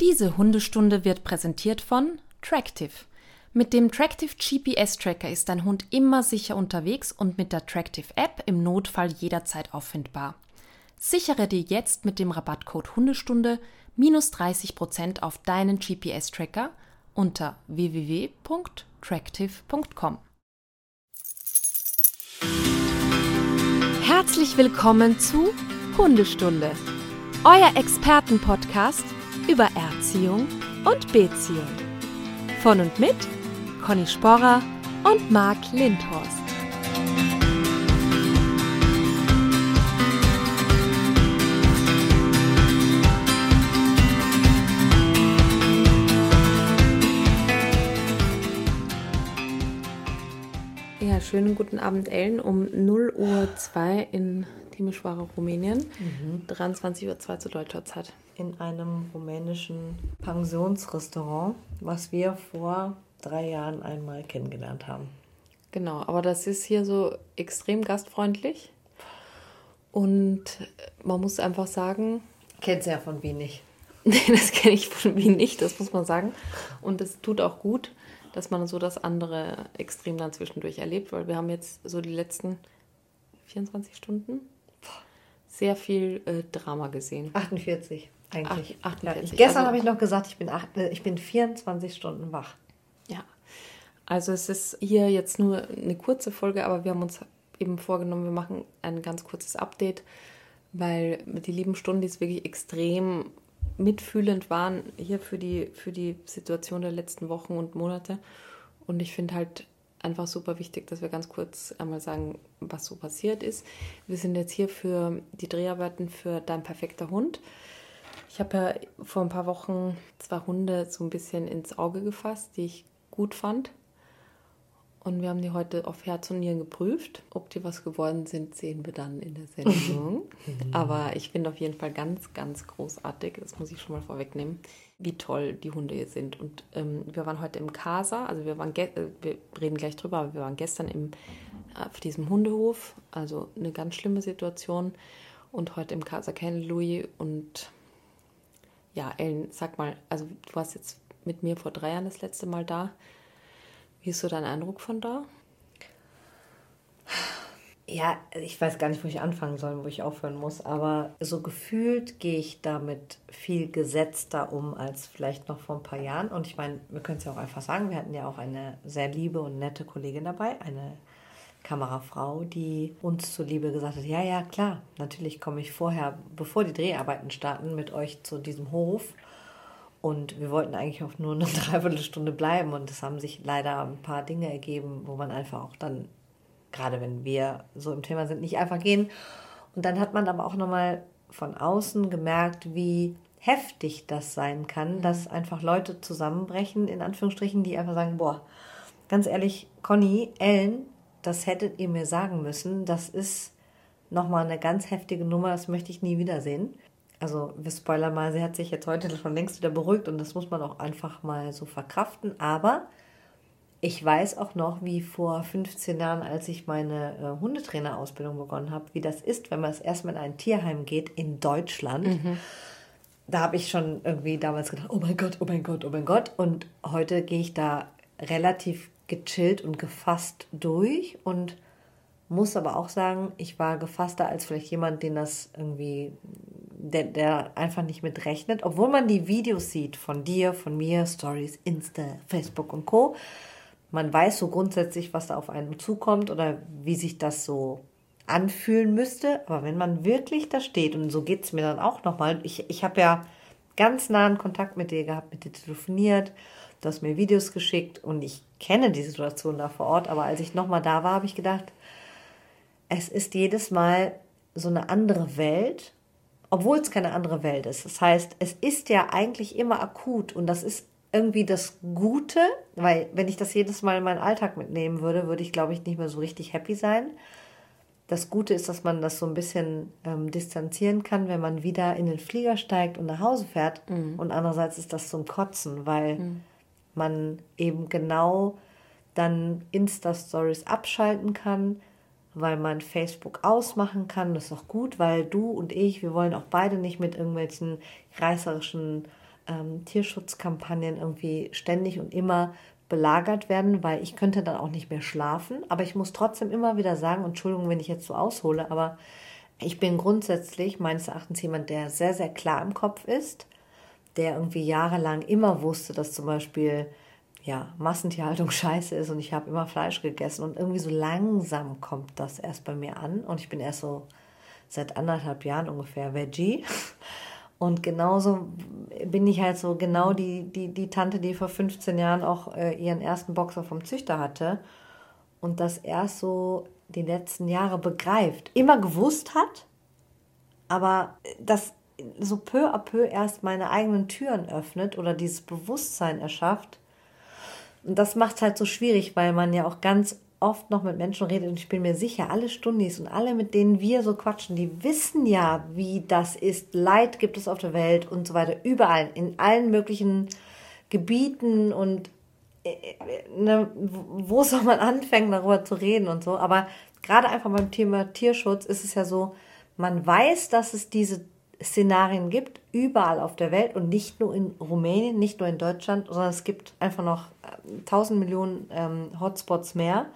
Diese Hundestunde wird präsentiert von Tractive. Mit dem Tractive GPS Tracker ist dein Hund immer sicher unterwegs und mit der Tractive App im Notfall jederzeit auffindbar. Sichere dir jetzt mit dem Rabattcode Hundestunde minus 30% auf deinen GPS Tracker unter www.tractive.com. Herzlich willkommen zu Hundestunde, euer Expertenpodcast über Erziehung und Beziehung. Von und mit Conny Sporrer und Marc Lindhorst. Ja, schönen guten Abend, Ellen, um 0 Uhr 2 in Timișoara, Rumänien, mhm. 23 Uhr 2 zu deutscher Zeit in einem rumänischen Pensionsrestaurant, was wir vor drei Jahren einmal kennengelernt haben. Genau, aber das ist hier so extrem gastfreundlich. Und man muss einfach sagen. Kennt ja von Wien nicht. nee, das kenne ich von Wien nicht, das muss man sagen. Und es tut auch gut, dass man so das andere Extrem dann zwischendurch erlebt, weil wir haben jetzt so die letzten 24 Stunden sehr viel äh, Drama gesehen. 48 eigentlich. Ach, 48. Ja, gestern also, habe ich noch gesagt, ich bin, acht, äh, ich bin 24 Stunden wach. Ja. Also es ist hier jetzt nur eine kurze Folge, aber wir haben uns eben vorgenommen, wir machen ein ganz kurzes Update, weil die lieben Stunden, die wirklich extrem mitfühlend waren, hier für die, für die Situation der letzten Wochen und Monate. Und ich finde halt einfach super wichtig, dass wir ganz kurz einmal sagen, was so passiert ist. Wir sind jetzt hier für die Dreharbeiten für Dein perfekter Hund. Ich habe ja vor ein paar Wochen zwei Hunde so ein bisschen ins Auge gefasst, die ich gut fand. Und wir haben die heute auf Herz und Nieren geprüft. Ob die was geworden sind, sehen wir dann in der Sendung. Aber ich finde auf jeden Fall ganz, ganz großartig, das muss ich schon mal vorwegnehmen, wie toll die Hunde hier sind. Und ähm, wir waren heute im Casa, also wir waren, äh, wir reden gleich drüber, aber wir waren gestern im, äh, auf diesem Hundehof, also eine ganz schlimme Situation. Und heute im Casa Ken Louis und ja, Ellen, sag mal, also du warst jetzt mit mir vor drei Jahren das letzte Mal da. Wie ist so dein Eindruck von da? Ja, ich weiß gar nicht, wo ich anfangen soll, wo ich aufhören muss, aber so gefühlt gehe ich damit viel gesetzter um als vielleicht noch vor ein paar Jahren. Und ich meine, wir können es ja auch einfach sagen, wir hatten ja auch eine sehr liebe und nette Kollegin dabei, eine Kamerafrau, die uns zuliebe gesagt hat, ja, ja, klar, natürlich komme ich vorher, bevor die Dreharbeiten starten, mit euch zu diesem Hof. Und wir wollten eigentlich auch nur eine Dreiviertelstunde bleiben und es haben sich leider ein paar Dinge ergeben, wo man einfach auch dann, gerade wenn wir so im Thema sind, nicht einfach gehen. Und dann hat man aber auch nochmal von außen gemerkt, wie heftig das sein kann, dass einfach Leute zusammenbrechen, in Anführungsstrichen, die einfach sagen, boah, ganz ehrlich, Conny, Ellen, das hättet ihr mir sagen müssen. Das ist nochmal eine ganz heftige Nummer, das möchte ich nie wiedersehen. Also, wir spoilern mal, sie hat sich jetzt heute schon längst wieder beruhigt und das muss man auch einfach mal so verkraften. Aber ich weiß auch noch, wie vor 15 Jahren, als ich meine äh, Hundetrainerausbildung begonnen habe, wie das ist, wenn man das erstmal in ein Tierheim geht in Deutschland. Mhm. Da habe ich schon irgendwie damals gedacht, oh mein Gott, oh mein Gott, oh mein Gott. Und heute gehe ich da relativ gechillt und gefasst durch und muss aber auch sagen, ich war gefasster als vielleicht jemand, den das irgendwie, der, der einfach nicht mit rechnet. Obwohl man die Videos sieht von dir, von mir, Stories, Insta, Facebook und Co. Man weiß so grundsätzlich, was da auf einen zukommt oder wie sich das so anfühlen müsste. Aber wenn man wirklich da steht, und so geht es mir dann auch nochmal, ich, ich habe ja ganz nahen Kontakt mit dir gehabt, mit dir telefoniert, du hast mir Videos geschickt und ich kenne die Situation da vor Ort, aber als ich nochmal da war, habe ich gedacht, es ist jedes Mal so eine andere Welt, obwohl es keine andere Welt ist. Das heißt, es ist ja eigentlich immer akut und das ist irgendwie das Gute, weil wenn ich das jedes Mal in meinen Alltag mitnehmen würde, würde ich, glaube ich, nicht mehr so richtig happy sein. Das Gute ist, dass man das so ein bisschen ähm, distanzieren kann, wenn man wieder in den Flieger steigt und nach Hause fährt. Mhm. Und andererseits ist das zum Kotzen, weil mhm man eben genau dann Insta-Stories abschalten kann, weil man Facebook ausmachen kann. Das ist auch gut, weil du und ich, wir wollen auch beide nicht mit irgendwelchen reißerischen ähm, Tierschutzkampagnen irgendwie ständig und immer belagert werden, weil ich könnte dann auch nicht mehr schlafen. Aber ich muss trotzdem immer wieder sagen, Entschuldigung, wenn ich jetzt so aushole, aber ich bin grundsätzlich meines Erachtens jemand, der sehr, sehr klar im Kopf ist, der irgendwie jahrelang immer wusste, dass zum Beispiel ja, Massentierhaltung scheiße ist und ich habe immer Fleisch gegessen und irgendwie so langsam kommt das erst bei mir an und ich bin erst so seit anderthalb Jahren ungefähr Veggie und genauso bin ich halt so genau die, die, die Tante, die vor 15 Jahren auch äh, ihren ersten Boxer vom Züchter hatte und das erst so die letzten Jahre begreift. Immer gewusst hat, aber das so peu à peu erst meine eigenen Türen öffnet oder dieses Bewusstsein erschafft. Und das macht es halt so schwierig, weil man ja auch ganz oft noch mit Menschen redet und ich bin mir sicher, alle Stundis und alle, mit denen wir so quatschen, die wissen ja, wie das ist. Leid gibt es auf der Welt und so weiter, überall, in allen möglichen Gebieten und äh, äh, ne, wo soll man anfangen, darüber zu reden und so. Aber gerade einfach beim Thema Tierschutz ist es ja so, man weiß, dass es diese Szenarien gibt, überall auf der Welt und nicht nur in Rumänien, nicht nur in Deutschland, sondern es gibt einfach noch äh, tausend Millionen ähm, Hotspots mehr.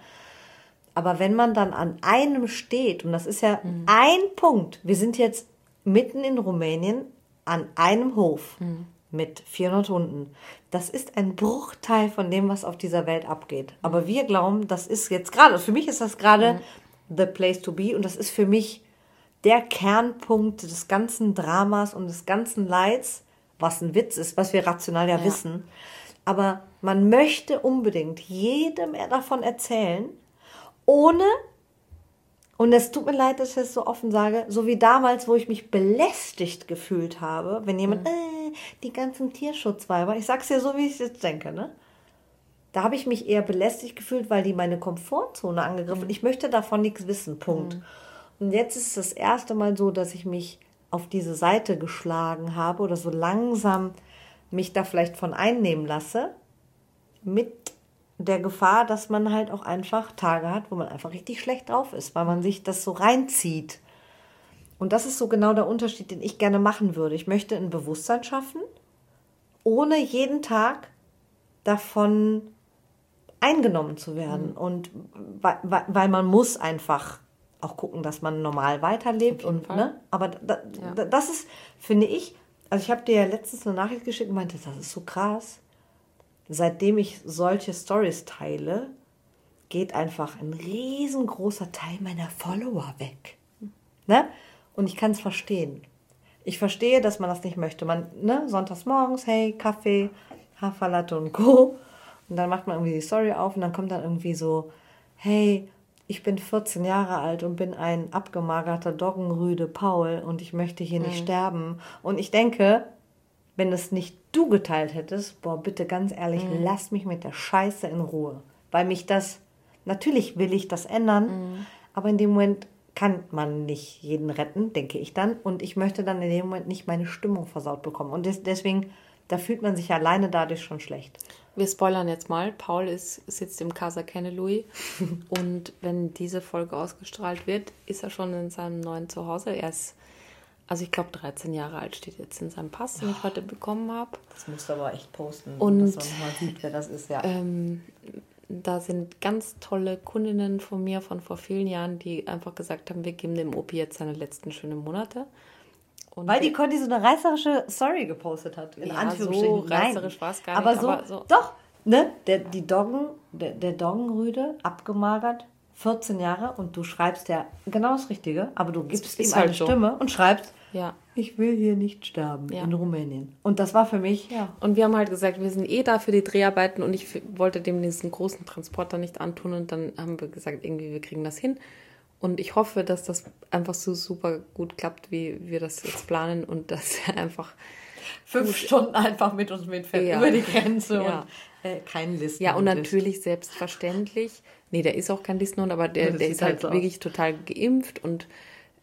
Aber wenn man dann an einem steht, und das ist ja mhm. ein Punkt, wir sind jetzt mitten in Rumänien an einem Hof mhm. mit 400 Hunden. Das ist ein Bruchteil von dem, was auf dieser Welt abgeht. Aber mhm. wir glauben, das ist jetzt gerade, für mich ist das gerade mhm. the place to be und das ist für mich der Kernpunkt des ganzen Dramas und des ganzen Leids, was ein Witz ist, was wir rational ja, ja. wissen. Aber man möchte unbedingt jedem davon erzählen, ohne, und es tut mir leid, dass ich das so offen sage, so wie damals, wo ich mich belästigt gefühlt habe, wenn jemand, mhm. äh, die ganzen Tierschutzweiber, ich sag's ja so, wie ich es jetzt denke, ne? Da habe ich mich eher belästigt gefühlt, weil die meine Komfortzone angegriffen. Mhm. Ich möchte davon nichts wissen. Punkt. Mhm. Und jetzt ist es das erste Mal so, dass ich mich auf diese Seite geschlagen habe oder so langsam mich da vielleicht von einnehmen lasse, mit der Gefahr, dass man halt auch einfach Tage hat, wo man einfach richtig schlecht drauf ist, weil man sich das so reinzieht. Und das ist so genau der Unterschied, den ich gerne machen würde. Ich möchte ein Bewusstsein schaffen, ohne jeden Tag davon eingenommen zu werden. Mhm. Und weil, weil man muss einfach auch gucken, dass man normal weiterlebt. und ne? Aber da, ja. das ist, finde ich, also ich habe dir ja letztens eine Nachricht geschickt und meinte, das ist so krass. Seitdem ich solche Stories teile, geht einfach ein riesengroßer Teil meiner Follower weg. Ne? Und ich kann es verstehen. Ich verstehe, dass man das nicht möchte. Man, ne, sonntags morgens, hey, Kaffee, Haferlatte und Co. Und dann macht man irgendwie die Story auf und dann kommt dann irgendwie so, hey, ich bin 14 Jahre alt und bin ein abgemagerter Doggenrüde Paul und ich möchte hier mhm. nicht sterben. Und ich denke, wenn es nicht du geteilt hättest, boah, bitte ganz ehrlich, mhm. lass mich mit der Scheiße in Ruhe. Weil mich das, natürlich will ich das ändern, mhm. aber in dem Moment kann man nicht jeden retten, denke ich dann. Und ich möchte dann in dem Moment nicht meine Stimmung versaut bekommen. Und des, deswegen, da fühlt man sich alleine dadurch schon schlecht. Wir spoilern jetzt mal. Paul ist, sitzt im Casa Kennelui und wenn diese Folge ausgestrahlt wird, ist er schon in seinem neuen Zuhause. Er ist, also ich glaube, 13 Jahre alt steht jetzt in seinem Pass, den ich heute bekommen habe. Das musst du aber echt posten, und, dass man mal sieht, wer das ist, ja. Ähm, da sind ganz tolle Kundinnen von mir von vor vielen Jahren, die einfach gesagt haben, wir geben dem Opi jetzt seine letzten schönen Monate. Und Weil die Conny so eine reißerische Story gepostet hat, in ja, Anführungsstrichen. So reißerisch war es gar aber nicht. So, aber so, doch, ne? Der, die Doggen, der, der Doggenrüde, abgemagert, 14 Jahre und du schreibst ja genau das Richtige, aber du gibst ihm halt eine so. Stimme und schreibst, ja. ich will hier nicht sterben ja. in Rumänien. Und das war für mich, ja. Und wir haben halt gesagt, wir sind eh da für die Dreharbeiten und ich wollte dem diesen großen Transporter nicht antun und dann haben wir gesagt, irgendwie, wir kriegen das hin. Und ich hoffe, dass das einfach so super gut klappt, wie wir das jetzt planen und dass er einfach fünf Stunden einfach mit uns mitfährt ja. über die Grenze ja. und äh, kein Listen. Ja, und natürlich ist. selbstverständlich. Nee, der ist auch kein Listenhund, aber der, der ist halt, halt wirklich total geimpft und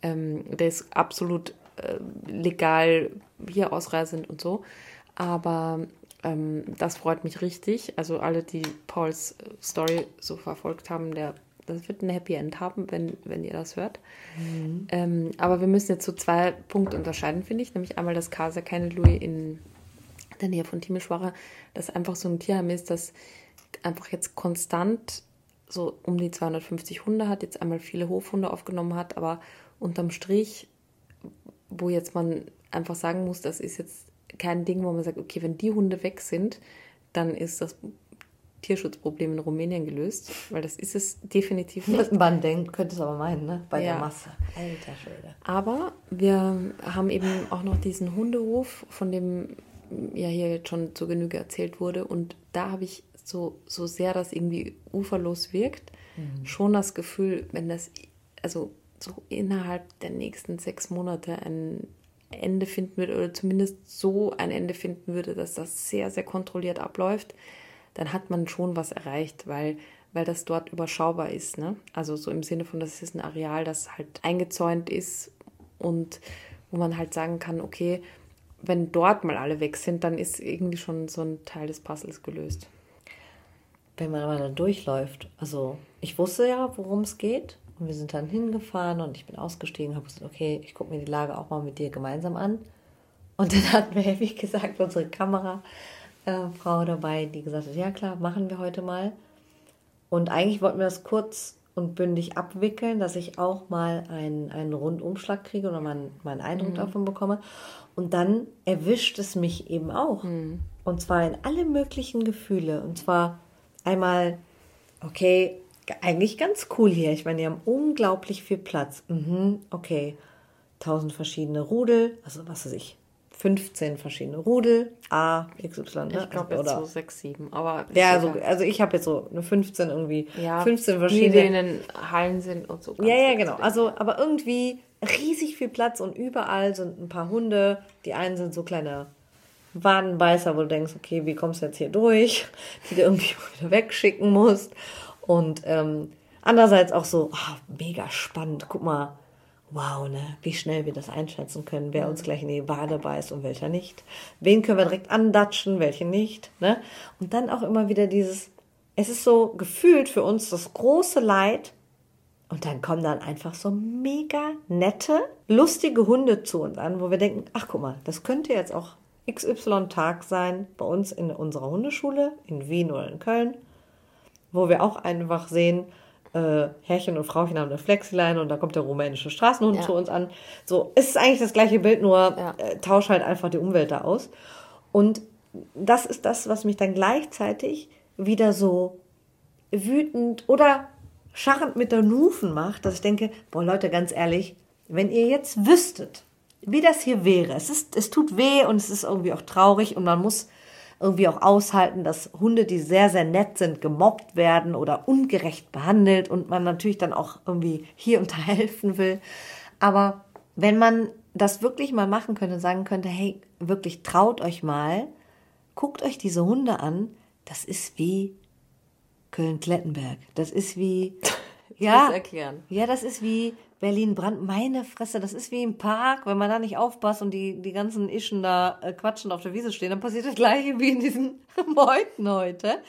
ähm, der ist absolut äh, legal hier ausreisend und so. Aber ähm, das freut mich richtig. Also alle, die Pauls Story so verfolgt haben, der das wird ein Happy End haben, wenn, wenn ihr das hört. Mhm. Ähm, aber wir müssen jetzt so zwei Punkte unterscheiden, finde ich. Nämlich einmal das Casa Keine Louis in der Nähe von Timișoara, das einfach so ein Tierheim ist, das einfach jetzt konstant so um die 250 Hunde hat, jetzt einmal viele Hofhunde aufgenommen hat, aber unterm Strich, wo jetzt man einfach sagen muss, das ist jetzt kein Ding, wo man sagt, okay, wenn die Hunde weg sind, dann ist das Tierschutzproblem in Rumänien gelöst, weil das ist es definitiv nicht. Man denkt, könnte es aber meinen, ne? Bei ja. der Masse. Alter Schwede. Aber wir haben eben auch noch diesen Hundehof, von dem ja hier jetzt schon zur Genüge erzählt wurde. Und da habe ich so, so sehr das irgendwie uferlos wirkt, mhm. schon das Gefühl, wenn das, also so innerhalb der nächsten sechs Monate ein Ende finden würde oder zumindest so ein Ende finden würde, dass das sehr, sehr kontrolliert abläuft, dann hat man schon was erreicht, weil, weil das dort überschaubar ist. Ne? Also so im Sinne von, das ist ein Areal, das halt eingezäunt ist und wo man halt sagen kann, okay, wenn dort mal alle weg sind, dann ist irgendwie schon so ein Teil des Puzzles gelöst. Wenn man aber da durchläuft, also ich wusste ja, worum es geht und wir sind dann hingefahren und ich bin ausgestiegen, habe gesagt, okay, ich gucke mir die Lage auch mal mit dir gemeinsam an. Und dann hatten wir, wie gesagt, unsere Kamerafrau äh, dabei, die gesagt hat, ja klar, machen wir heute mal. Und eigentlich wollten wir das kurz und bündig abwickeln, dass ich auch mal einen, einen Rundumschlag kriege oder meinen, meinen Eindruck mhm. davon bekomme. Und dann erwischt es mich eben auch. Mhm. Und zwar in alle möglichen Gefühle. Und zwar einmal, okay, eigentlich ganz cool hier. Ich meine, die haben unglaublich viel Platz. Mhm, okay, tausend verschiedene Rudel, also was weiß ich, 15 verschiedene Rudel, A, XY, ne? Ich glaube jetzt so 6, 7, aber... Ja, also, also ich habe jetzt so eine 15 irgendwie, ja, 15 verschiedene... Die in den Hallen sind und so. Ja, ja, genau. Also, aber irgendwie riesig viel Platz und überall sind ein paar Hunde. Die einen sind so kleine Wadenbeißer, wo du denkst, okay, wie kommst du jetzt hier durch? Die du irgendwie wieder wegschicken musst. Und ähm, andererseits auch so, oh, mega spannend. Guck mal, wow, ne, wie schnell wir das einschätzen können, wer uns gleich in die Wade beißt und welcher nicht. Wen können wir direkt andatschen, welche nicht. Ne? Und dann auch immer wieder dieses, es ist so gefühlt für uns das große Leid, und dann kommen dann einfach so mega nette, lustige Hunde zu uns an, wo wir denken, ach guck mal, das könnte jetzt auch XY-Tag sein bei uns in unserer Hundeschule in Wien oder in Köln, wo wir auch einfach sehen, äh, Herrchen und Frauchen haben eine Flexileine und da kommt der rumänische Straßenhund ja. zu uns an. So, es ist eigentlich das gleiche Bild, nur ja. äh, tausch halt einfach die Umwelt da aus. Und das ist das, was mich dann gleichzeitig wieder so wütend oder scharrend mit der Nufen macht, dass ich denke, boah Leute, ganz ehrlich, wenn ihr jetzt wüsstet, wie das hier wäre, es ist, es tut weh und es ist irgendwie auch traurig und man muss irgendwie auch aushalten, dass Hunde, die sehr, sehr nett sind, gemobbt werden oder ungerecht behandelt und man natürlich dann auch irgendwie hier und da helfen will. Aber wenn man das wirklich mal machen könnte und sagen könnte, hey, wirklich traut euch mal, guckt euch diese Hunde an, das ist wie Köln-Klettenberg. Das ist wie. ja, das erklären. Ja, das ist wie Berlin-Brand. Meine Fresse, das ist wie im Park. Wenn man da nicht aufpasst und die, die ganzen Ischen da äh, quatschend auf der Wiese stehen, dann passiert das Gleiche wie in diesen Meuten heute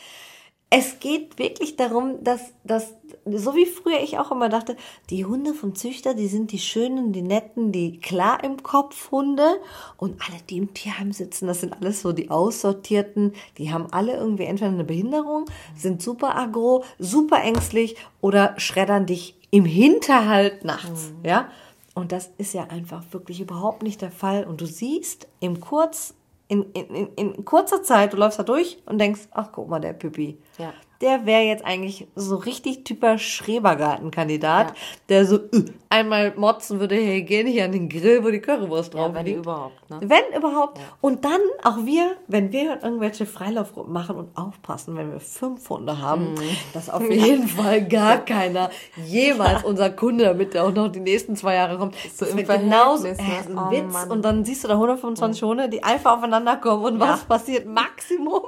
es geht wirklich darum, dass, dass, so wie früher ich auch immer dachte, die Hunde vom Züchter, die sind die schönen, die netten, die klar im Kopf Hunde und alle, die im Tierheim sitzen, das sind alles so die aussortierten, die haben alle irgendwie entweder eine Behinderung, sind super agro, super ängstlich oder schreddern dich im Hinterhalt nachts, mhm. ja? Und das ist ja einfach wirklich überhaupt nicht der Fall. Und du siehst im Kurz, in, in, in kurzer Zeit, du läufst da durch und denkst, ach guck mal, der Püppi. Ja der wäre jetzt eigentlich so richtig typer Schrebergartenkandidat, ja. der so uh, einmal motzen würde, hey, gehen hier an den Grill, wo die Currywurst drauf ja, wenn liegt. überhaupt, ne? Wenn überhaupt. Ja. Und dann auch wir, wenn wir irgendwelche Freilaufgruppen machen und aufpassen, wenn wir fünf Hunde haben, mhm. dass auf jeden Fall gar keiner jemals unser Kunde, damit der auch noch die nächsten zwei Jahre kommt, so im genauso äh, ein oh, Witz. Mann. Und dann siehst du da 125 mhm. Hunde, die einfach aufeinander kommen und was passiert? Maximum,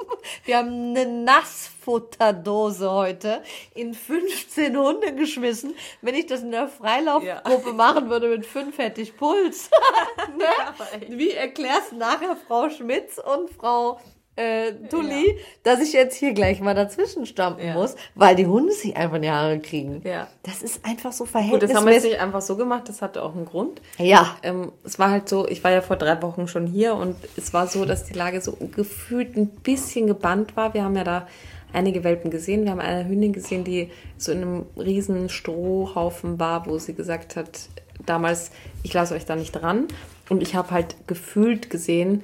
wir haben eine nass Futterdose heute in 15 Hunde geschmissen. Wenn ich das in der Freilaufgruppe ja. machen würde mit fünf, hätte ich Puls. ne? Wie erklärst nachher Frau Schmitz und Frau äh, Tulli, ja. dass ich jetzt hier gleich mal dazwischen stampen ja. muss, weil die Hunde sich einfach in die Haare kriegen. Ja. Das ist einfach so verhältnismäßig. Gut, das haben wir jetzt nicht einfach so gemacht, das hatte auch einen Grund. Ja. Ähm, es war halt so, ich war ja vor drei Wochen schon hier und es war so, dass die Lage so gefühlt ein bisschen gebannt war. Wir haben ja da einige Welpen gesehen. Wir haben eine Hündin gesehen, die so in einem riesen Strohhaufen war, wo sie gesagt hat, damals, ich lasse euch da nicht dran. Und ich habe halt gefühlt gesehen,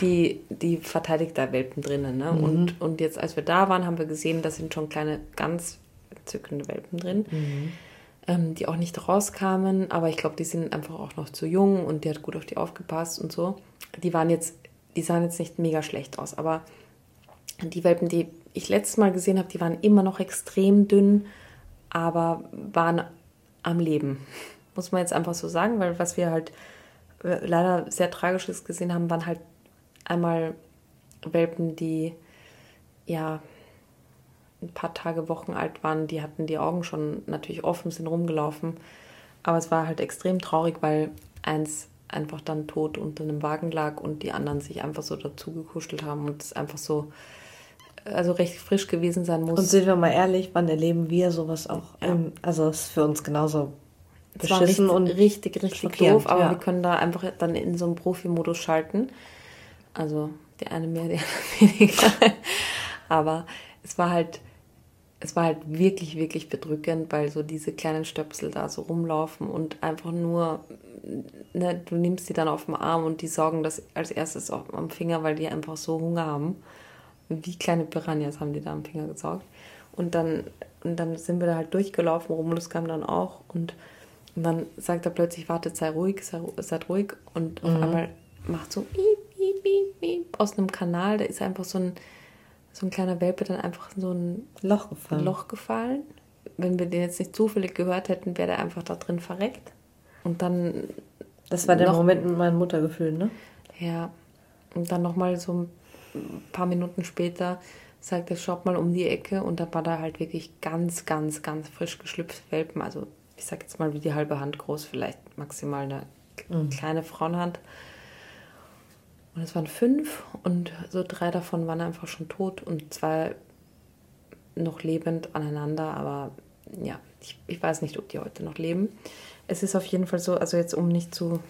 die, die verteidigt da Welpen drinnen. Ne? Mhm. Und, und jetzt, als wir da waren, haben wir gesehen, da sind schon kleine, ganz entzückende Welpen drin, mhm. ähm, die auch nicht rauskamen. Aber ich glaube, die sind einfach auch noch zu jung und die hat gut auf die aufgepasst und so. Die waren jetzt, die sahen jetzt nicht mega schlecht aus, aber die Welpen, die ich letztes Mal gesehen habe, die waren immer noch extrem dünn, aber waren am Leben. Muss man jetzt einfach so sagen, weil was wir halt äh, leider sehr Tragisches gesehen haben, waren halt einmal Welpen, die ja ein paar Tage, Wochen alt waren, die hatten die Augen schon natürlich offen, sind rumgelaufen. Aber es war halt extrem traurig, weil eins einfach dann tot unter einem Wagen lag und die anderen sich einfach so dazu gekuschelt haben und es einfach so, also recht frisch gewesen sein muss. Und sind wir mal ehrlich, wann erleben wir sowas auch? Ja. also es ist für uns genauso beschissen und richtig, richtig doof, aber ja. wir können da einfach dann in so einen Profi-Modus schalten also der eine mehr, der andere weniger. Aber es war halt, es war halt wirklich, wirklich bedrückend, weil so diese kleinen Stöpsel da so rumlaufen und einfach nur, ne, du nimmst die dann auf den Arm und die sorgen das als erstes auch am Finger, weil die einfach so Hunger haben. Wie kleine Piranhas haben die da am Finger gesaugt. Und dann, und dann sind wir da halt durchgelaufen, Romulus kam dann auch und, und dann sagt er plötzlich, wartet, sei ruhig, sei, seid ruhig und auf mhm. einmal macht so piep, piep, piep, aus einem Kanal, da ist einfach so ein, so ein kleiner Welpe dann einfach in so ein Loch gefallen. Loch gefallen. Wenn wir den jetzt nicht zufällig gehört hätten, wäre der einfach da drin verreckt. Und dann. Das war der Moment mit meinem Muttergefühl, ne? Ja. Und dann nochmal so ein paar Minuten später sagt er, schaut mal um die Ecke und da war da halt wirklich ganz, ganz, ganz frisch geschlüpfte Welpen. Also ich sag jetzt mal wie die halbe Hand groß, vielleicht maximal eine mhm. kleine Frauenhand. Und es waren fünf und so drei davon waren einfach schon tot und zwei noch lebend aneinander. Aber ja, ich, ich weiß nicht, ob die heute noch leben. Es ist auf jeden Fall so, also jetzt um nicht zu,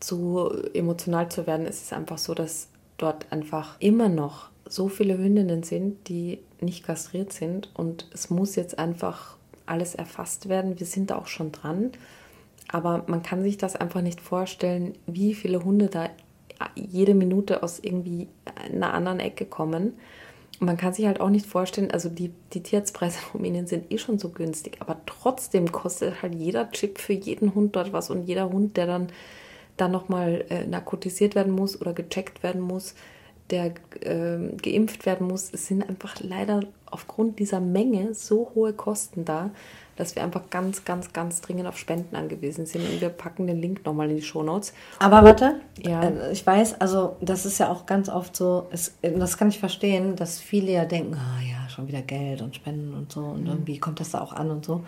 zu emotional zu werden, ist es einfach so, dass dort einfach immer noch so viele Hündinnen sind, die nicht kastriert sind. Und es muss jetzt einfach alles erfasst werden. Wir sind da auch schon dran. Aber man kann sich das einfach nicht vorstellen, wie viele Hunde da jede Minute aus irgendwie einer anderen Ecke kommen. Und man kann sich halt auch nicht vorstellen, also die, die Tierarztpreise in Rumänien sind eh schon so günstig, aber trotzdem kostet halt jeder Chip für jeden Hund dort was und jeder Hund, der dann, dann nochmal äh, narkotisiert werden muss oder gecheckt werden muss, der äh, geimpft werden muss, es sind einfach leider aufgrund dieser Menge so hohe Kosten da, dass wir einfach ganz, ganz, ganz dringend auf Spenden angewiesen sind. Und wir packen den Link nochmal in die Shownotes. Aber warte, ja. Äh, ich weiß, also das ist ja auch ganz oft so, es, das kann ich verstehen, dass viele ja denken, ah ja, schon wieder Geld und Spenden und so und mhm. irgendwie kommt das da auch an und so.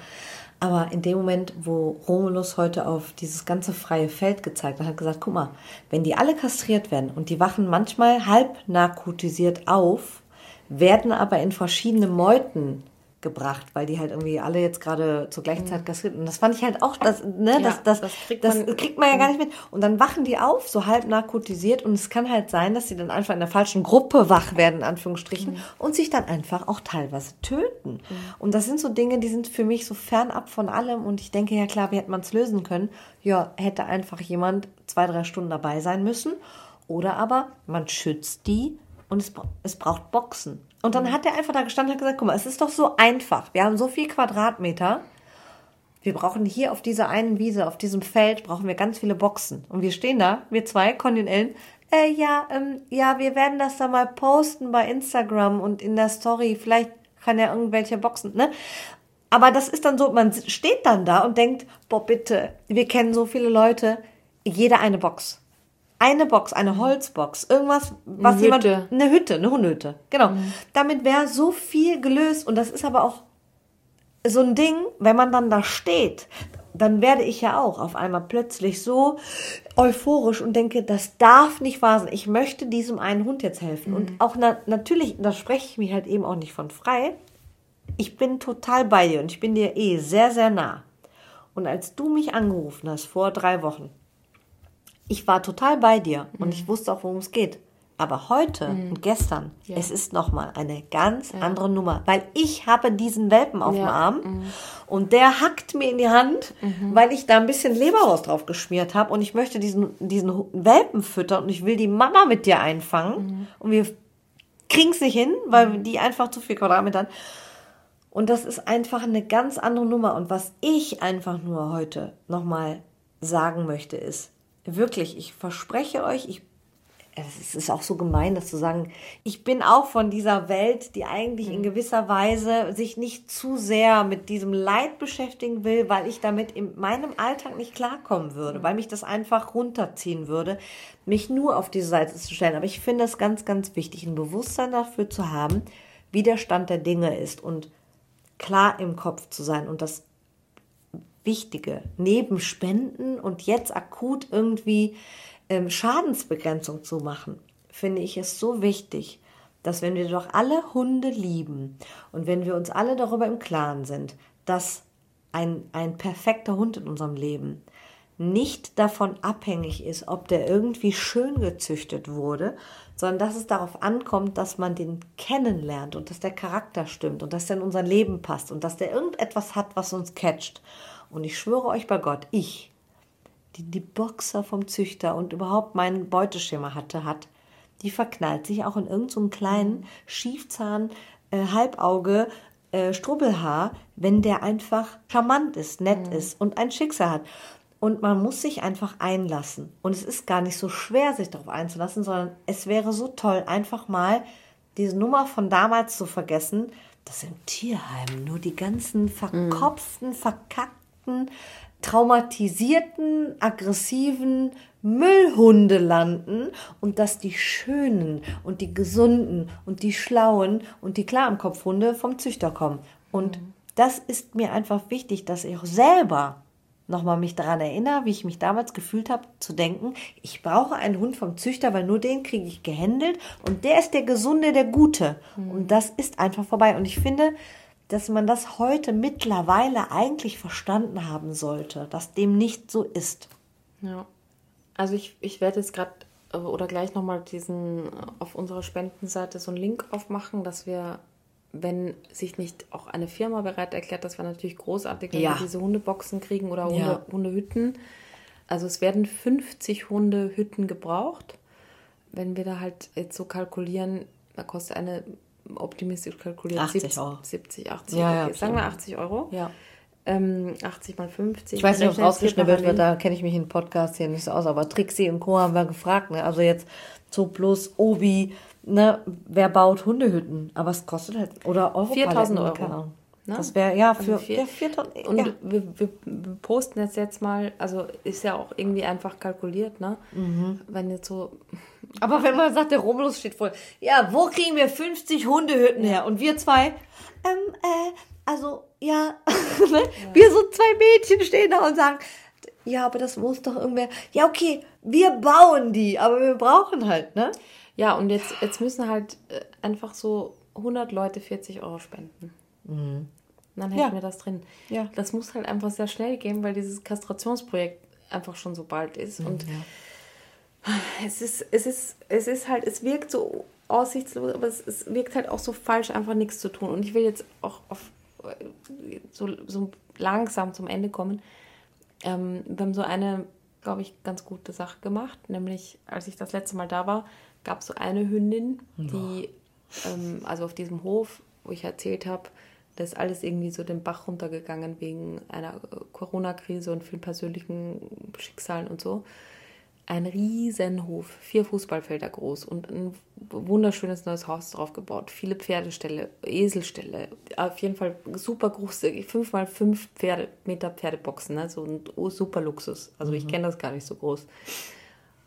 Aber in dem Moment, wo Romulus heute auf dieses ganze freie Feld gezeigt hat, hat gesagt, guck mal, wenn die alle kastriert werden und die wachen manchmal halb narkotisiert auf, werden aber in verschiedene Meuten gebracht, weil die halt irgendwie alle jetzt gerade zur gleichen Zeit kastriert. Und das fand ich halt auch, das, ne, ja, das, das, das, kriegt, das man, kriegt man ja gar nicht mit. Und dann wachen die auf, so halb narkotisiert. Und es kann halt sein, dass sie dann einfach in der falschen Gruppe wach werden, in Anführungsstrichen, mhm. und sich dann einfach auch teilweise töten. Mhm. Und das sind so Dinge, die sind für mich so fernab von allem. Und ich denke, ja klar, wie hätte man es lösen können? Ja, hätte einfach jemand zwei, drei Stunden dabei sein müssen. Oder aber man schützt die und es, es braucht Boxen. Und dann mhm. hat er einfach da gestanden und hat gesagt, guck mal, es ist doch so einfach. Wir haben so viel Quadratmeter. Wir brauchen hier auf dieser einen Wiese, auf diesem Feld, brauchen wir ganz viele Boxen. Und wir stehen da, wir zwei, Conny und Ellen. Äh, ja, ähm, ja, wir werden das da mal posten bei Instagram und in der Story. Vielleicht kann er irgendwelche Boxen, ne? Aber das ist dann so, man steht dann da und denkt, boah, bitte, wir kennen so viele Leute, jeder eine Box eine Box, eine Holzbox, irgendwas, was eine jemand, Hütte. eine Hütte, eine Hundehütte, genau. Mhm. Damit wäre so viel gelöst und das ist aber auch so ein Ding, wenn man dann da steht. dann werde ich ja auch auf einmal plötzlich so euphorisch und denke, das darf nicht wahr sein. Ich möchte diesem einen Hund jetzt helfen. Mhm. Und auch na natürlich, da spreche ich mich halt eben auch nicht von frei. Ich bin total bei dir und ich bin dir eh sehr, sehr nah. Und als du mich angerufen hast vor drei Wochen, ich war total bei dir und mhm. ich wusste auch, worum es geht. Aber heute mhm. und gestern, ja. es ist nochmal eine ganz ja. andere Nummer, weil ich habe diesen Welpen auf ja. dem Arm mhm. und der hackt mir in die Hand, mhm. weil ich da ein bisschen Leberwurst drauf geschmiert habe und ich möchte diesen, diesen Welpen füttern und ich will die Mama mit dir einfangen mhm. und wir kriegen es nicht hin, weil mhm. die einfach zu viel Quadratmeter haben. Und das ist einfach eine ganz andere Nummer. Und was ich einfach nur heute nochmal sagen möchte, ist, wirklich, ich verspreche euch, ich es ist auch so gemein, das zu sagen. Ich bin auch von dieser Welt, die eigentlich in mhm. gewisser Weise sich nicht zu sehr mit diesem Leid beschäftigen will, weil ich damit in meinem Alltag nicht klarkommen würde, mhm. weil mich das einfach runterziehen würde, mich nur auf diese Seite zu stellen. Aber ich finde es ganz, ganz wichtig, ein Bewusstsein dafür zu haben, wie der Stand der Dinge ist und klar im Kopf zu sein und das Wichtige neben Spenden und jetzt akut irgendwie ähm, Schadensbegrenzung zu machen, finde ich es so wichtig, dass wenn wir doch alle Hunde lieben und wenn wir uns alle darüber im Klaren sind, dass ein, ein perfekter Hund in unserem Leben nicht davon abhängig ist, ob der irgendwie schön gezüchtet wurde, sondern dass es darauf ankommt, dass man den kennenlernt und dass der Charakter stimmt und dass der in unser Leben passt und dass der irgendetwas hat, was uns catcht. Und ich schwöre euch bei Gott, ich die die Boxer vom Züchter und überhaupt mein Beuteschema hatte, hat, die verknallt sich auch in irgendeinen so kleinen Schiefzahn, äh, Halbauge, äh, Strubbelhaar, wenn der einfach charmant ist, nett mhm. ist und ein Schicksal hat. Und man muss sich einfach einlassen. Und es ist gar nicht so schwer, sich darauf einzulassen, sondern es wäre so toll, einfach mal diese Nummer von damals zu vergessen, dass im Tierheim nur die ganzen verkopften, verkackten traumatisierten, aggressiven Müllhunde landen und dass die schönen und die gesunden und die schlauen und die klar im Kopf Hunde vom Züchter kommen. Und mhm. das ist mir einfach wichtig, dass ich auch selber nochmal mich daran erinnere, wie ich mich damals gefühlt habe, zu denken, ich brauche einen Hund vom Züchter, weil nur den kriege ich gehändelt und der ist der Gesunde, der Gute. Mhm. Und das ist einfach vorbei. Und ich finde, dass man das heute mittlerweile eigentlich verstanden haben sollte, dass dem nicht so ist. Ja. Also ich, ich werde jetzt gerade äh, oder gleich nochmal diesen auf unserer Spendenseite so einen Link aufmachen, dass wir, wenn sich nicht auch eine Firma bereit erklärt, das wäre natürlich großartig, wenn ja. wir diese Hundeboxen kriegen oder Hunde, ja. Hundehütten. Also es werden 50 Hundehütten gebraucht. Wenn wir da halt jetzt so kalkulieren, da kostet eine optimistisch kalkuliert 80 70, Euro. 70, 80 ja, ja, okay. Sagen wir 80 Euro. Ja. Ähm, 80 mal 50. Ich weiß nicht, ob es rausgeschnibbelt wird, da kenne ich mich in Podcast hier nicht so aus, aber Trixie und Co. haben wir gefragt. Ne? Also jetzt Zo Plus, Obi, ne? wer baut Hundehütten? Aber es kostet halt, oder Euro 4000 Euro. Keine Ahnung. Ne? Das wäre ja für also ja, 4000 Und ja. Wir, wir, posten jetzt jetzt mal, also ist ja auch irgendwie einfach kalkuliert, ne? Mhm. Wenn jetzt so aber wenn man sagt, der Romulus steht voll, ja, wo kriegen wir 50 Hundehütten her? Und wir zwei, ähm, äh, also, ja, ne? ja. wir so zwei Mädchen stehen da und sagen, ja, aber das muss doch irgendwer, ja, okay, wir bauen die, aber wir brauchen halt, ne? Ja, und jetzt, jetzt müssen halt äh, einfach so 100 Leute 40 Euro spenden. Mhm. dann hätten ja. wir das drin. Ja. Das muss halt einfach sehr schnell gehen, weil dieses Kastrationsprojekt einfach schon so bald ist. Und ja es ist, es ist, es ist halt, es wirkt so aussichtslos, aber es, es wirkt halt auch so falsch, einfach nichts zu tun. Und ich will jetzt auch auf so, so langsam zum Ende kommen. Ähm, wir haben so eine, glaube ich, ganz gute Sache gemacht, nämlich als ich das letzte Mal da war, gab es so eine Hündin, die, ähm, also auf diesem Hof, wo ich erzählt habe, da ist alles irgendwie so den Bach runtergegangen wegen einer Corona-Krise und vielen persönlichen Schicksalen und so ein Riesenhof, vier Fußballfelder groß und ein wunderschönes neues Haus drauf gebaut. Viele Pferdeställe, Eselställe, auf jeden Fall super große, fünf mal fünf Pferde, Meter Pferdeboxen, ne? so ein super Luxus. Also mhm. ich kenne das gar nicht so groß.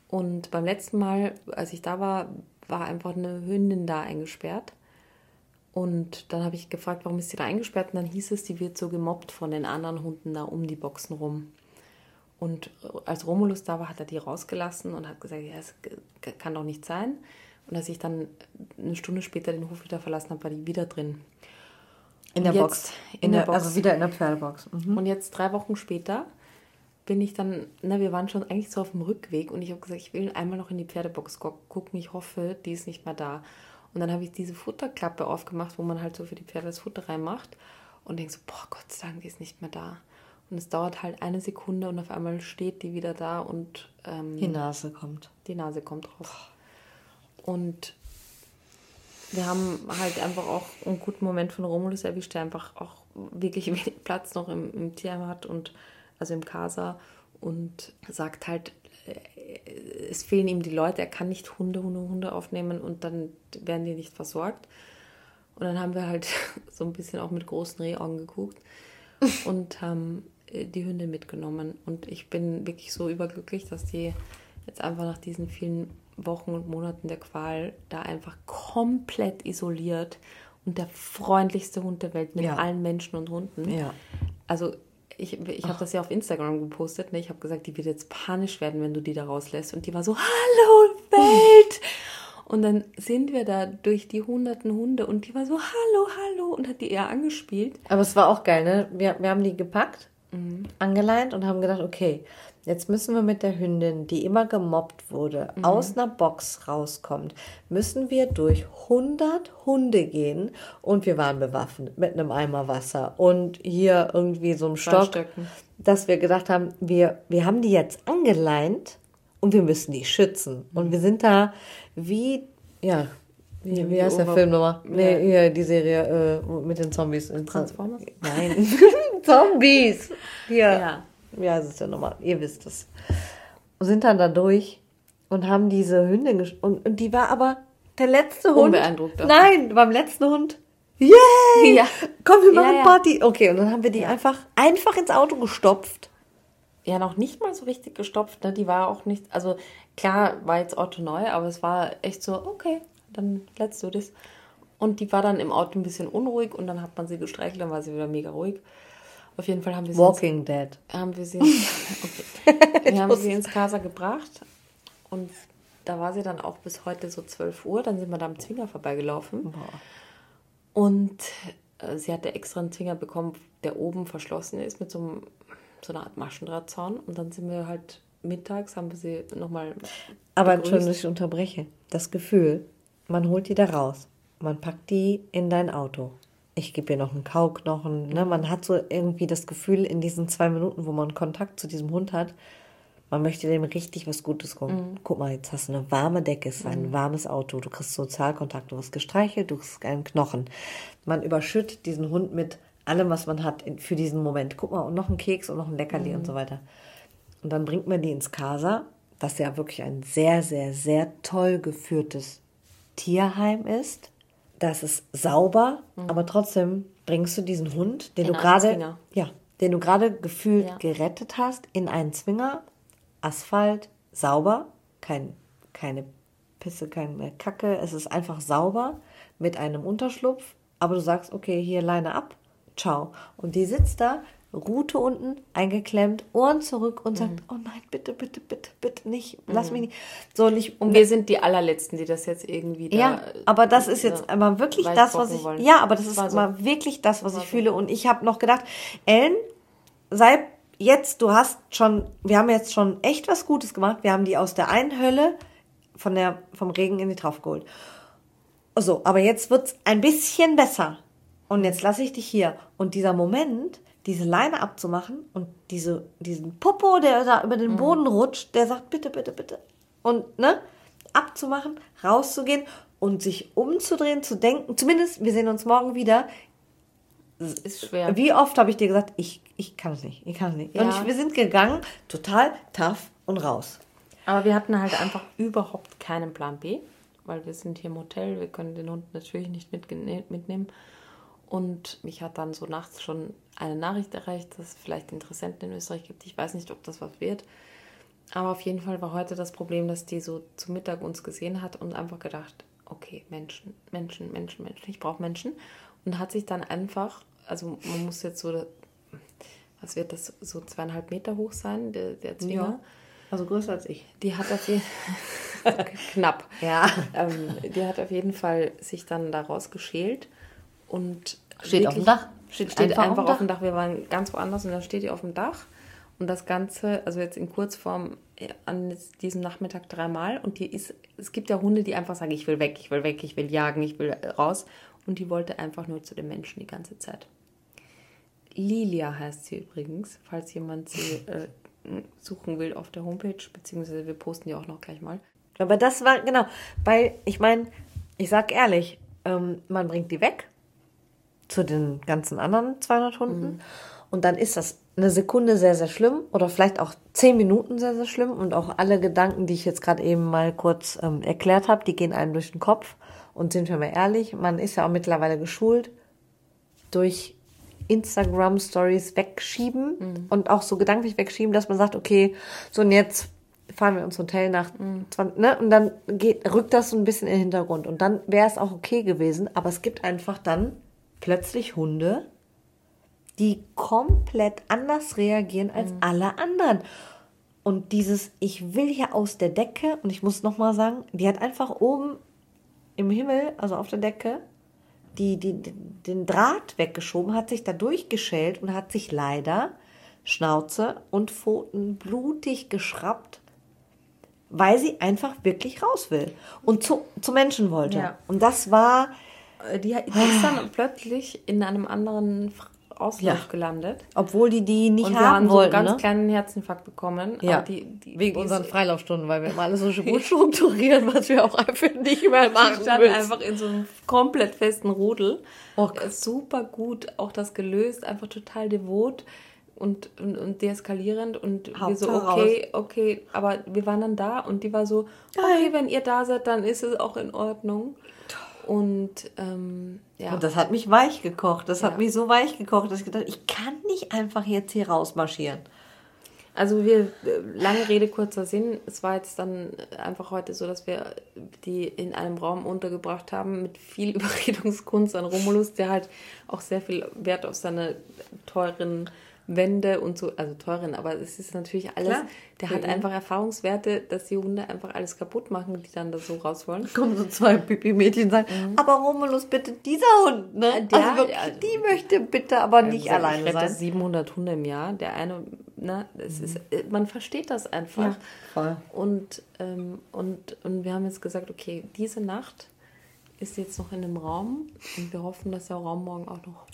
Und beim letzten Mal, als ich da war, war einfach eine Hündin da eingesperrt. Und dann habe ich gefragt, warum ist sie da eingesperrt? Und dann hieß es, die wird so gemobbt von den anderen Hunden da um die Boxen rum. Und als Romulus da war, hat er die rausgelassen und hat gesagt, ja, es kann doch nicht sein. Und als ich dann eine Stunde später den Hof wieder verlassen habe, war die wieder drin. In der Box. In, in der, der, Box. Also wieder in der Pferdebox. Mhm. Und jetzt drei Wochen später bin ich dann, na, wir waren schon eigentlich so auf dem Rückweg und ich habe gesagt, ich will einmal noch in die Pferdebox gucken. Ich hoffe, die ist nicht mehr da. Und dann habe ich diese Futterklappe aufgemacht, wo man halt so für die Pferde das Futter reinmacht und denke so, boah, Gott sei Dank, die ist nicht mehr da. Und es dauert halt eine Sekunde und auf einmal steht die wieder da und ähm, die Nase kommt. Die Nase kommt raus. Und wir haben halt einfach auch einen guten Moment von Romulus erwischt, der einfach auch wirklich wenig Platz noch im, im Tierheim hat und also im Casa und sagt halt, äh, es fehlen ihm die Leute, er kann nicht Hunde, Hunde, Hunde aufnehmen und dann werden die nicht versorgt. Und dann haben wir halt so ein bisschen auch mit großen Rehaugen geguckt und haben äh, die Hündin mitgenommen. Und ich bin wirklich so überglücklich, dass die jetzt einfach nach diesen vielen Wochen und Monaten der Qual da einfach komplett isoliert und der freundlichste Hund der Welt mit ja. allen Menschen und Hunden. Ja. Also ich, ich habe das ja auf Instagram gepostet. Ne? Ich habe gesagt, die wird jetzt panisch werden, wenn du die da rauslässt. Und die war so, hallo Welt! Und dann sind wir da durch die hunderten Hunde und die war so, hallo, hallo und hat die eher angespielt. Aber es war auch geil, ne? Wir, wir haben die gepackt, mhm. angeleint und haben gedacht, okay, Jetzt müssen wir mit der Hündin, die immer gemobbt wurde, mhm. aus einer Box rauskommt. Müssen wir durch 100 Hunde gehen und wir waren bewaffnet mit einem Eimer Wasser und hier irgendwie so einem Stock, dass wir gedacht haben, wir, wir haben die jetzt angeleint und wir müssen die schützen. Und wir sind da wie, ja, wie, wie heißt der Film nochmal? Nee, hier die Serie äh, mit den Zombies. Transformers? Nein. Zombies! Hier. Ja wie heißt es denn nochmal? Ihr wisst es. Und sind dann da durch und haben diese Hündin und, und die war aber der letzte Hund. Unbeeindruckt. Nein, beim letzten Hund. Yay! Ja. Komm, wir machen ja, ja. Party. Okay, und dann haben wir die einfach, einfach ins Auto gestopft. Ja, noch nicht mal so richtig gestopft. Ne? Die war auch nicht, also klar war jetzt Auto neu, aber es war echt so, okay, dann let's do this. Und die war dann im Auto ein bisschen unruhig und dann hat man sie gestreichelt, dann war sie wieder mega ruhig. Auf jeden Fall haben wir sie Walking ins, Dead. Haben wir sie, okay. wir haben sie ins Casa gebracht und da war sie dann auch bis heute so 12 Uhr. Dann sind wir da am Zwinger vorbeigelaufen. Boah. Und äh, sie hatte extra einen Zwinger bekommen, der oben verschlossen ist mit so, einem, so einer Art Maschendrahtzaun. Und dann sind wir halt mittags, haben wir sie nochmal. Aber Entschuldigung, dass ich unterbreche. Das Gefühl, man holt die da raus, man packt die in dein Auto ich gebe ihr noch einen Kauknochen. Ne? Man hat so irgendwie das Gefühl, in diesen zwei Minuten, wo man Kontakt zu diesem Hund hat, man möchte dem richtig was Gutes gucken. Mhm. Guck mal, jetzt hast du eine warme Decke, es ist ein mhm. warmes Auto, du kriegst Sozialkontakt, du wirst gestreichelt, du kriegst einen Knochen. Man überschüttet diesen Hund mit allem, was man hat für diesen Moment. Guck mal, und noch ein Keks und noch ein Leckerli mhm. und so weiter. Und dann bringt man die ins Casa, das ja wirklich ein sehr, sehr, sehr toll geführtes Tierheim ist das ist sauber, mhm. aber trotzdem bringst du diesen Hund, den in du gerade ja, den du gerade gefühlt ja. gerettet hast, in einen Zwinger, Asphalt, sauber, kein, keine Pisse, keine Kacke, es ist einfach sauber mit einem Unterschlupf, aber du sagst, okay, hier Leine ab, ciao. Und die sitzt da Rute unten eingeklemmt, Ohren zurück und sagt, mhm. oh nein, bitte, bitte, bitte, bitte nicht, lass mhm. mich nicht. So, nicht und wir sind die allerletzten, die das jetzt irgendwie da, Ja, aber das ist jetzt aber wirklich das, was ich wollen. Ja, aber das ist so. mal wirklich das, was ich so. fühle und ich habe noch gedacht, Ellen, sei jetzt, du hast schon, wir haben jetzt schon echt was Gutes gemacht. Wir haben die aus der einen Hölle von der vom Regen in die drauf geholt. So, aber jetzt wird's ein bisschen besser. Und jetzt lasse ich dich hier. Und dieser Moment, diese Leine abzumachen und diese, diesen Popo, der da über den mhm. Boden rutscht, der sagt, bitte, bitte, bitte. Und, ne, abzumachen, rauszugehen und sich umzudrehen, zu denken, zumindest, wir sehen uns morgen wieder. Ist schwer. Wie oft habe ich dir gesagt, ich, ich kann es nicht, ich kann es nicht. Ja. Und ich, wir sind gegangen, total tough und raus. Aber wir hatten halt einfach überhaupt keinen Plan B, weil wir sind hier im Hotel, wir können den Hund natürlich nicht mitnehmen. Und mich hat dann so nachts schon eine Nachricht erreicht, dass es vielleicht Interessenten in Österreich gibt. Ich weiß nicht, ob das was wird. Aber auf jeden Fall war heute das Problem, dass die so zu Mittag uns gesehen hat und einfach gedacht, okay, Menschen, Menschen, Menschen, Menschen, ich brauche Menschen. Und hat sich dann einfach, also man muss jetzt so, was wird das, so zweieinhalb Meter hoch sein, der, der Zwinger. Ja, also größer als ich. Die hat auf jeden knapp. Ja. Ähm, die hat auf jeden Fall sich dann daraus geschält und steht auf dem Dach. Steht, steht einfach, einfach auf dem Dach. Wir waren ganz woanders und dann steht die auf dem Dach und das Ganze, also jetzt in Kurzform äh, an diesem Nachmittag dreimal. Und die ist, es gibt ja Hunde, die einfach sagen, ich will weg, ich will weg, ich will jagen, ich will raus. Und die wollte einfach nur zu den Menschen die ganze Zeit. Lilia heißt sie übrigens, falls jemand sie äh, suchen will auf der Homepage, beziehungsweise wir posten die auch noch gleich mal. Aber das war, genau, weil ich meine, ich sag ehrlich, ähm, man bringt die weg zu den ganzen anderen 200 Hunden mhm. und dann ist das eine Sekunde sehr, sehr schlimm oder vielleicht auch zehn Minuten sehr, sehr schlimm und auch alle Gedanken, die ich jetzt gerade eben mal kurz ähm, erklärt habe, die gehen einem durch den Kopf. Und sind wir mal ehrlich, man ist ja auch mittlerweile geschult durch Instagram Stories wegschieben mhm. und auch so gedanklich wegschieben, dass man sagt, okay, so und jetzt fahren wir ins Hotel nach mhm. 20, ne? Und dann geht, rückt das so ein bisschen in den Hintergrund. Und dann wäre es auch okay gewesen, aber es gibt einfach dann plötzlich Hunde, die komplett anders reagieren als mhm. alle anderen. Und dieses, ich will hier aus der Decke, und ich muss nochmal sagen, die hat einfach oben im Himmel, also auf der Decke, die, die, den Draht weggeschoben, hat sich da durchgeschält und hat sich leider Schnauze und Pfoten blutig geschrappt, weil sie einfach wirklich raus will und zu, zu Menschen wollte. Ja. Und das war. Äh, die, die ist dann plötzlich in einem anderen Auslauf ja. gelandet. Obwohl die die nicht und haben wir haben wollten, so einen ganz ne? kleinen Herzinfarkt bekommen. Ja. Die, die, Wegen unseren Freilaufstunden, weil wir immer alles so gut strukturieren, was wir auch einfach nicht mehr machen. Die stand einfach in so einem komplett festen Rudel. Oh Super gut, auch das gelöst, einfach total devot und, und, und deeskalierend und wir so, okay, okay, aber wir waren dann da und die war so, okay, wenn ihr da seid, dann ist es auch in Ordnung. Und ähm, ja. Und das hat mich weich gekocht. Das ja. hat mich so weich gekocht, dass ich gedacht ich kann nicht einfach jetzt hier rausmarschieren. Also wir, lange Rede, kurzer Sinn. Es war jetzt dann einfach heute so, dass wir die in einem Raum untergebracht haben mit viel Überredungskunst an Romulus, der halt auch sehr viel Wert auf seine teuren Wände und so, also teuren, aber es ist natürlich alles, Klar. der hat mhm. einfach Erfahrungswerte, dass die Hunde einfach alles kaputt machen, die dann da so raus wollen. Kommen so zwei Pipi-Mädchen und sagen, mhm. aber Romulus, bitte dieser Hund, ne? Der, also wirklich, also, die möchte bitte aber nicht ja, alleine sein. Das 700 Hunde im Jahr, der eine, ne, es mhm. ist, äh, man versteht das einfach. Ja, voll. Und, ähm, und, und wir haben jetzt gesagt, okay, diese Nacht ist jetzt noch in einem Raum und wir hoffen, dass der Raum morgen auch noch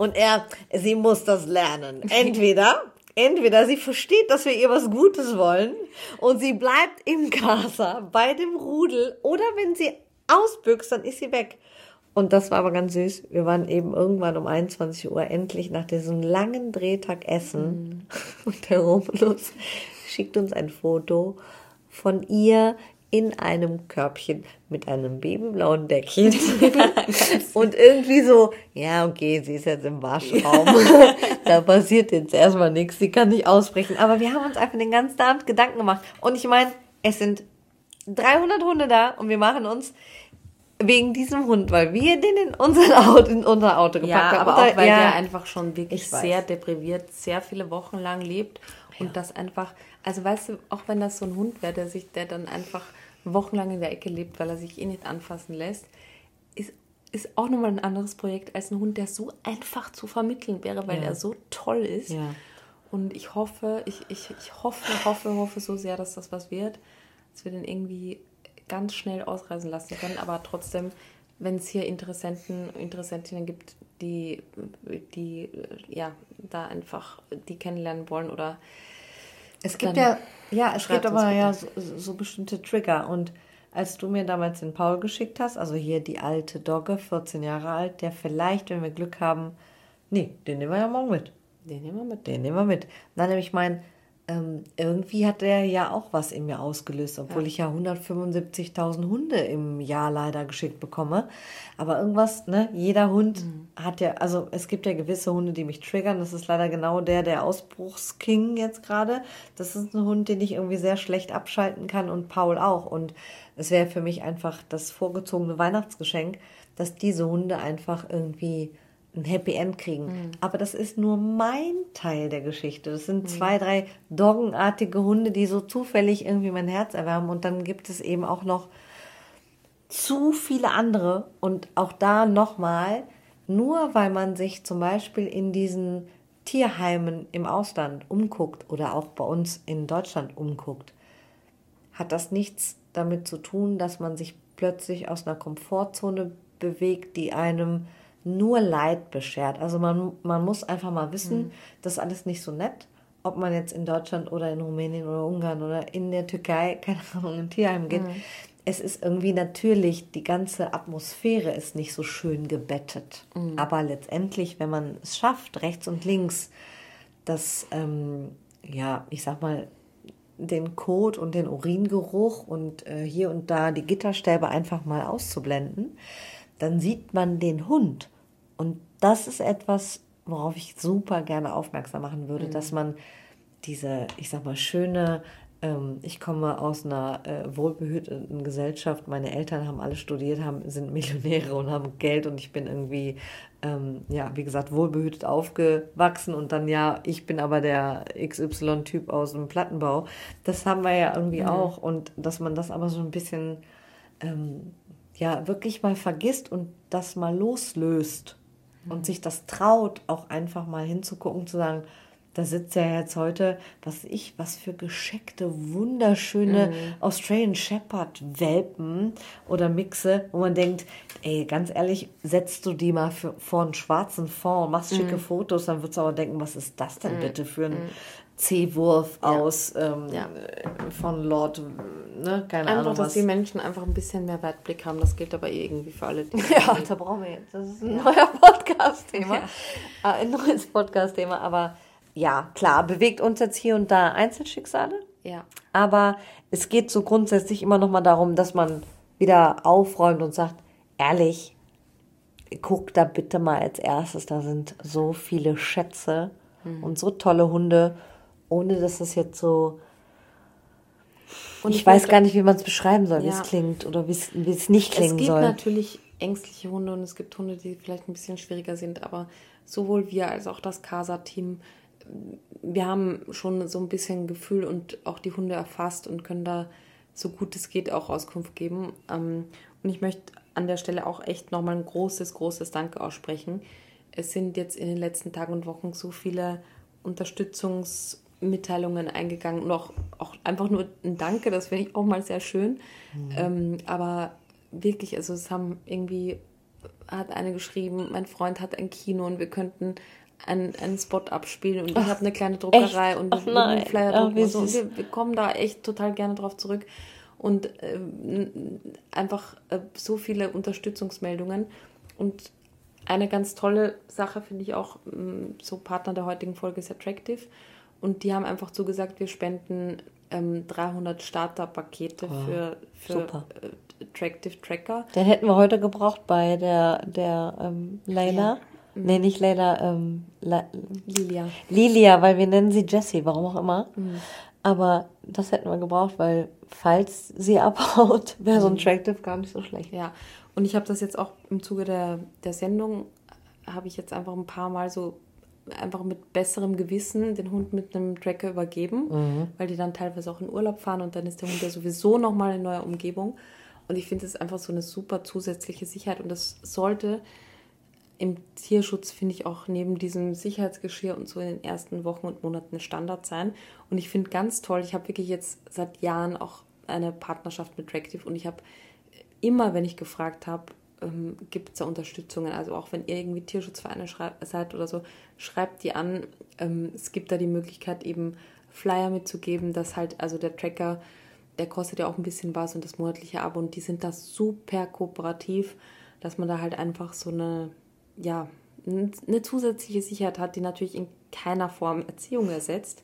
und er, sie muss das lernen. Entweder, entweder sie versteht, dass wir ihr was Gutes wollen und sie bleibt im Casa bei dem Rudel oder wenn sie ausbüchst, dann ist sie weg. Und das war aber ganz süß. Wir waren eben irgendwann um 21 Uhr endlich nach diesem langen Drehtag essen. Mhm. Und der Romulus schickt uns ein Foto von ihr in einem Körbchen mit einem babyblauen Deckchen. und irgendwie so, ja, okay, sie ist jetzt im Waschraum. da passiert jetzt erstmal nichts, sie kann nicht ausbrechen. Aber wir haben uns einfach den ganzen Abend Gedanken gemacht. Und ich meine, es sind 300 Hunde da und wir machen uns wegen diesem Hund, weil wir den in unser Auto, in unser Auto gepackt ja, haben. Aber auch, weil ja, der einfach schon wirklich sehr depriviert, sehr viele Wochen lang lebt und ja. das einfach, also weißt du, auch wenn das so ein Hund wäre, der sich, der dann einfach wochenlang in der Ecke lebt, weil er sich eh nicht anfassen lässt, ist, ist auch nochmal ein anderes Projekt als ein Hund, der so einfach zu vermitteln wäre, weil ja. er so toll ist. Ja. Und ich hoffe, ich, ich, ich hoffe, hoffe, hoffe so sehr, dass das was wird, dass wir den irgendwie ganz schnell ausreisen lassen können, aber trotzdem, wenn es hier Interessenten, Interessentinnen gibt, die, die ja, da einfach die kennenlernen wollen oder es gibt ja, ja, es gibt aber ja so, so, bestimmte Trigger. Und als du mir damals den Paul geschickt hast, also hier die alte Dogge, 14 Jahre alt, der vielleicht, wenn wir Glück haben, nee, den nehmen wir ja morgen mit. Den nehmen wir mit. Den nehmen wir mit. Dann nämlich mein ähm, irgendwie hat der ja auch was in mir ausgelöst, obwohl ja. ich ja 175.000 Hunde im Jahr leider geschickt bekomme. Aber irgendwas, ne, jeder Hund mhm. hat ja, also es gibt ja gewisse Hunde, die mich triggern. Das ist leider genau der, der Ausbruchsking jetzt gerade. Das ist ein Hund, den ich irgendwie sehr schlecht abschalten kann und Paul auch. Und es wäre für mich einfach das vorgezogene Weihnachtsgeschenk, dass diese Hunde einfach irgendwie ein Happy End kriegen. Mhm. Aber das ist nur mein Teil der Geschichte. Das sind mhm. zwei, drei doggenartige Hunde, die so zufällig irgendwie mein Herz erwärmen. Und dann gibt es eben auch noch zu viele andere. Und auch da nochmal, nur weil man sich zum Beispiel in diesen Tierheimen im Ausland umguckt oder auch bei uns in Deutschland umguckt, hat das nichts damit zu tun, dass man sich plötzlich aus einer Komfortzone bewegt, die einem nur Leid beschert. Also man, man muss einfach mal wissen, mhm. das ist alles nicht so nett. Ob man jetzt in Deutschland oder in Rumänien oder Ungarn oder in der Türkei, keine Ahnung, in Tierheim geht. Mhm. Es ist irgendwie natürlich, die ganze Atmosphäre ist nicht so schön gebettet. Mhm. Aber letztendlich, wenn man es schafft, rechts und links, das, ähm, ja, ich sag mal, den Kot und den Uringeruch und äh, hier und da die Gitterstäbe einfach mal auszublenden, dann sieht man den Hund. Und das ist etwas, worauf ich super gerne aufmerksam machen würde, mhm. dass man diese, ich sag mal, schöne, ähm, ich komme aus einer äh, wohlbehüteten Gesellschaft, meine Eltern haben alle studiert, haben, sind Millionäre und haben Geld und ich bin irgendwie, ähm, ja, wie gesagt, wohlbehütet aufgewachsen und dann, ja, ich bin aber der XY-Typ aus dem Plattenbau. Das haben wir ja irgendwie mhm. auch und dass man das aber so ein bisschen ähm, ja wirklich mal vergisst und das mal loslöst mhm. und sich das traut, auch einfach mal hinzugucken, zu sagen, da sitzt ja jetzt heute, was ich, was für gescheckte, wunderschöne mhm. Australian Shepherd Welpen oder Mixe, wo man denkt, ey, ganz ehrlich, setzt du die mal für, vor einen schwarzen Fond, machst schicke mhm. Fotos, dann würdest du aber denken, was ist das denn mhm. bitte für ein mhm. C-Wurf aus ähm, ja. von Lord, ne, keine einfach, Ahnung. dass was. die Menschen einfach ein bisschen mehr Weitblick haben. Das gilt aber irgendwie für alle. ja, da brauchen wir jetzt. Das ist ein ja. neuer Podcast-Thema. Ja. Ah, ein neues Podcast-Thema. Aber ja, klar, bewegt uns jetzt hier und da Einzelschicksale. Ja. Aber es geht so grundsätzlich immer noch mal darum, dass man wieder aufräumt und sagt, ehrlich, guck da bitte mal als erstes, da sind so viele Schätze mhm. und so tolle Hunde ohne dass es jetzt so. Und ich, ich weiß gar nicht, wie man es beschreiben soll, ja. wie es klingt oder wie es nicht klingen soll. Es gibt natürlich ängstliche Hunde und es gibt Hunde, die vielleicht ein bisschen schwieriger sind, aber sowohl wir als auch das CASA-Team, wir haben schon so ein bisschen Gefühl und auch die Hunde erfasst und können da so gut es geht auch Auskunft geben. Ähm, und ich möchte an der Stelle auch echt nochmal ein großes, großes Danke aussprechen. Es sind jetzt in den letzten Tagen und Wochen so viele Unterstützungs- Mitteilungen eingegangen und auch, auch einfach nur ein Danke, das finde ich auch mal sehr schön. Mhm. Ähm, aber wirklich, also es haben irgendwie, hat eine geschrieben, mein Freund hat ein Kino und wir könnten einen, einen Spot abspielen und ich habe eine kleine Druckerei echt? und Ach, einen Flyer oh, und so. wir, wir, kommen da echt total gerne drauf zurück. Und äh, einfach äh, so viele Unterstützungsmeldungen. Und eine ganz tolle Sache finde ich auch, so Partner der heutigen Folge ist Attractive. Und die haben einfach zugesagt, wir spenden ähm, 300 Starterpakete oh, für, für äh, Attractive Tracker. Den hätten wir heute gebraucht bei der, der ähm, Leila. Ja. Mhm. Nee, nicht Leila, ähm, La Lilia. Lilia, weil wir nennen sie Jessie, warum auch immer. Mhm. Aber das hätten wir gebraucht, weil falls sie abhaut, wäre so ein mhm. Attractive gar nicht so schlecht. Ja, und ich habe das jetzt auch im Zuge der, der Sendung, habe ich jetzt einfach ein paar Mal so einfach mit besserem Gewissen den Hund mit einem Tracker übergeben, mhm. weil die dann teilweise auch in Urlaub fahren und dann ist der Hund ja sowieso nochmal in neuer Umgebung. Und ich finde, es ist einfach so eine super zusätzliche Sicherheit und das sollte im Tierschutz, finde ich, auch neben diesem Sicherheitsgeschirr und so in den ersten Wochen und Monaten Standard sein. Und ich finde ganz toll, ich habe wirklich jetzt seit Jahren auch eine Partnerschaft mit Tractive und ich habe immer, wenn ich gefragt habe, ähm, gibt es da Unterstützungen. Also auch wenn ihr irgendwie Tierschutzvereine seid oder so, schreibt die an. Ähm, es gibt da die Möglichkeit, eben Flyer mitzugeben, dass halt, also der Tracker, der kostet ja auch ein bisschen was und das monatliche Abo und die sind da super kooperativ, dass man da halt einfach so eine, ja, eine zusätzliche Sicherheit hat, die natürlich in keiner Form Erziehung ersetzt.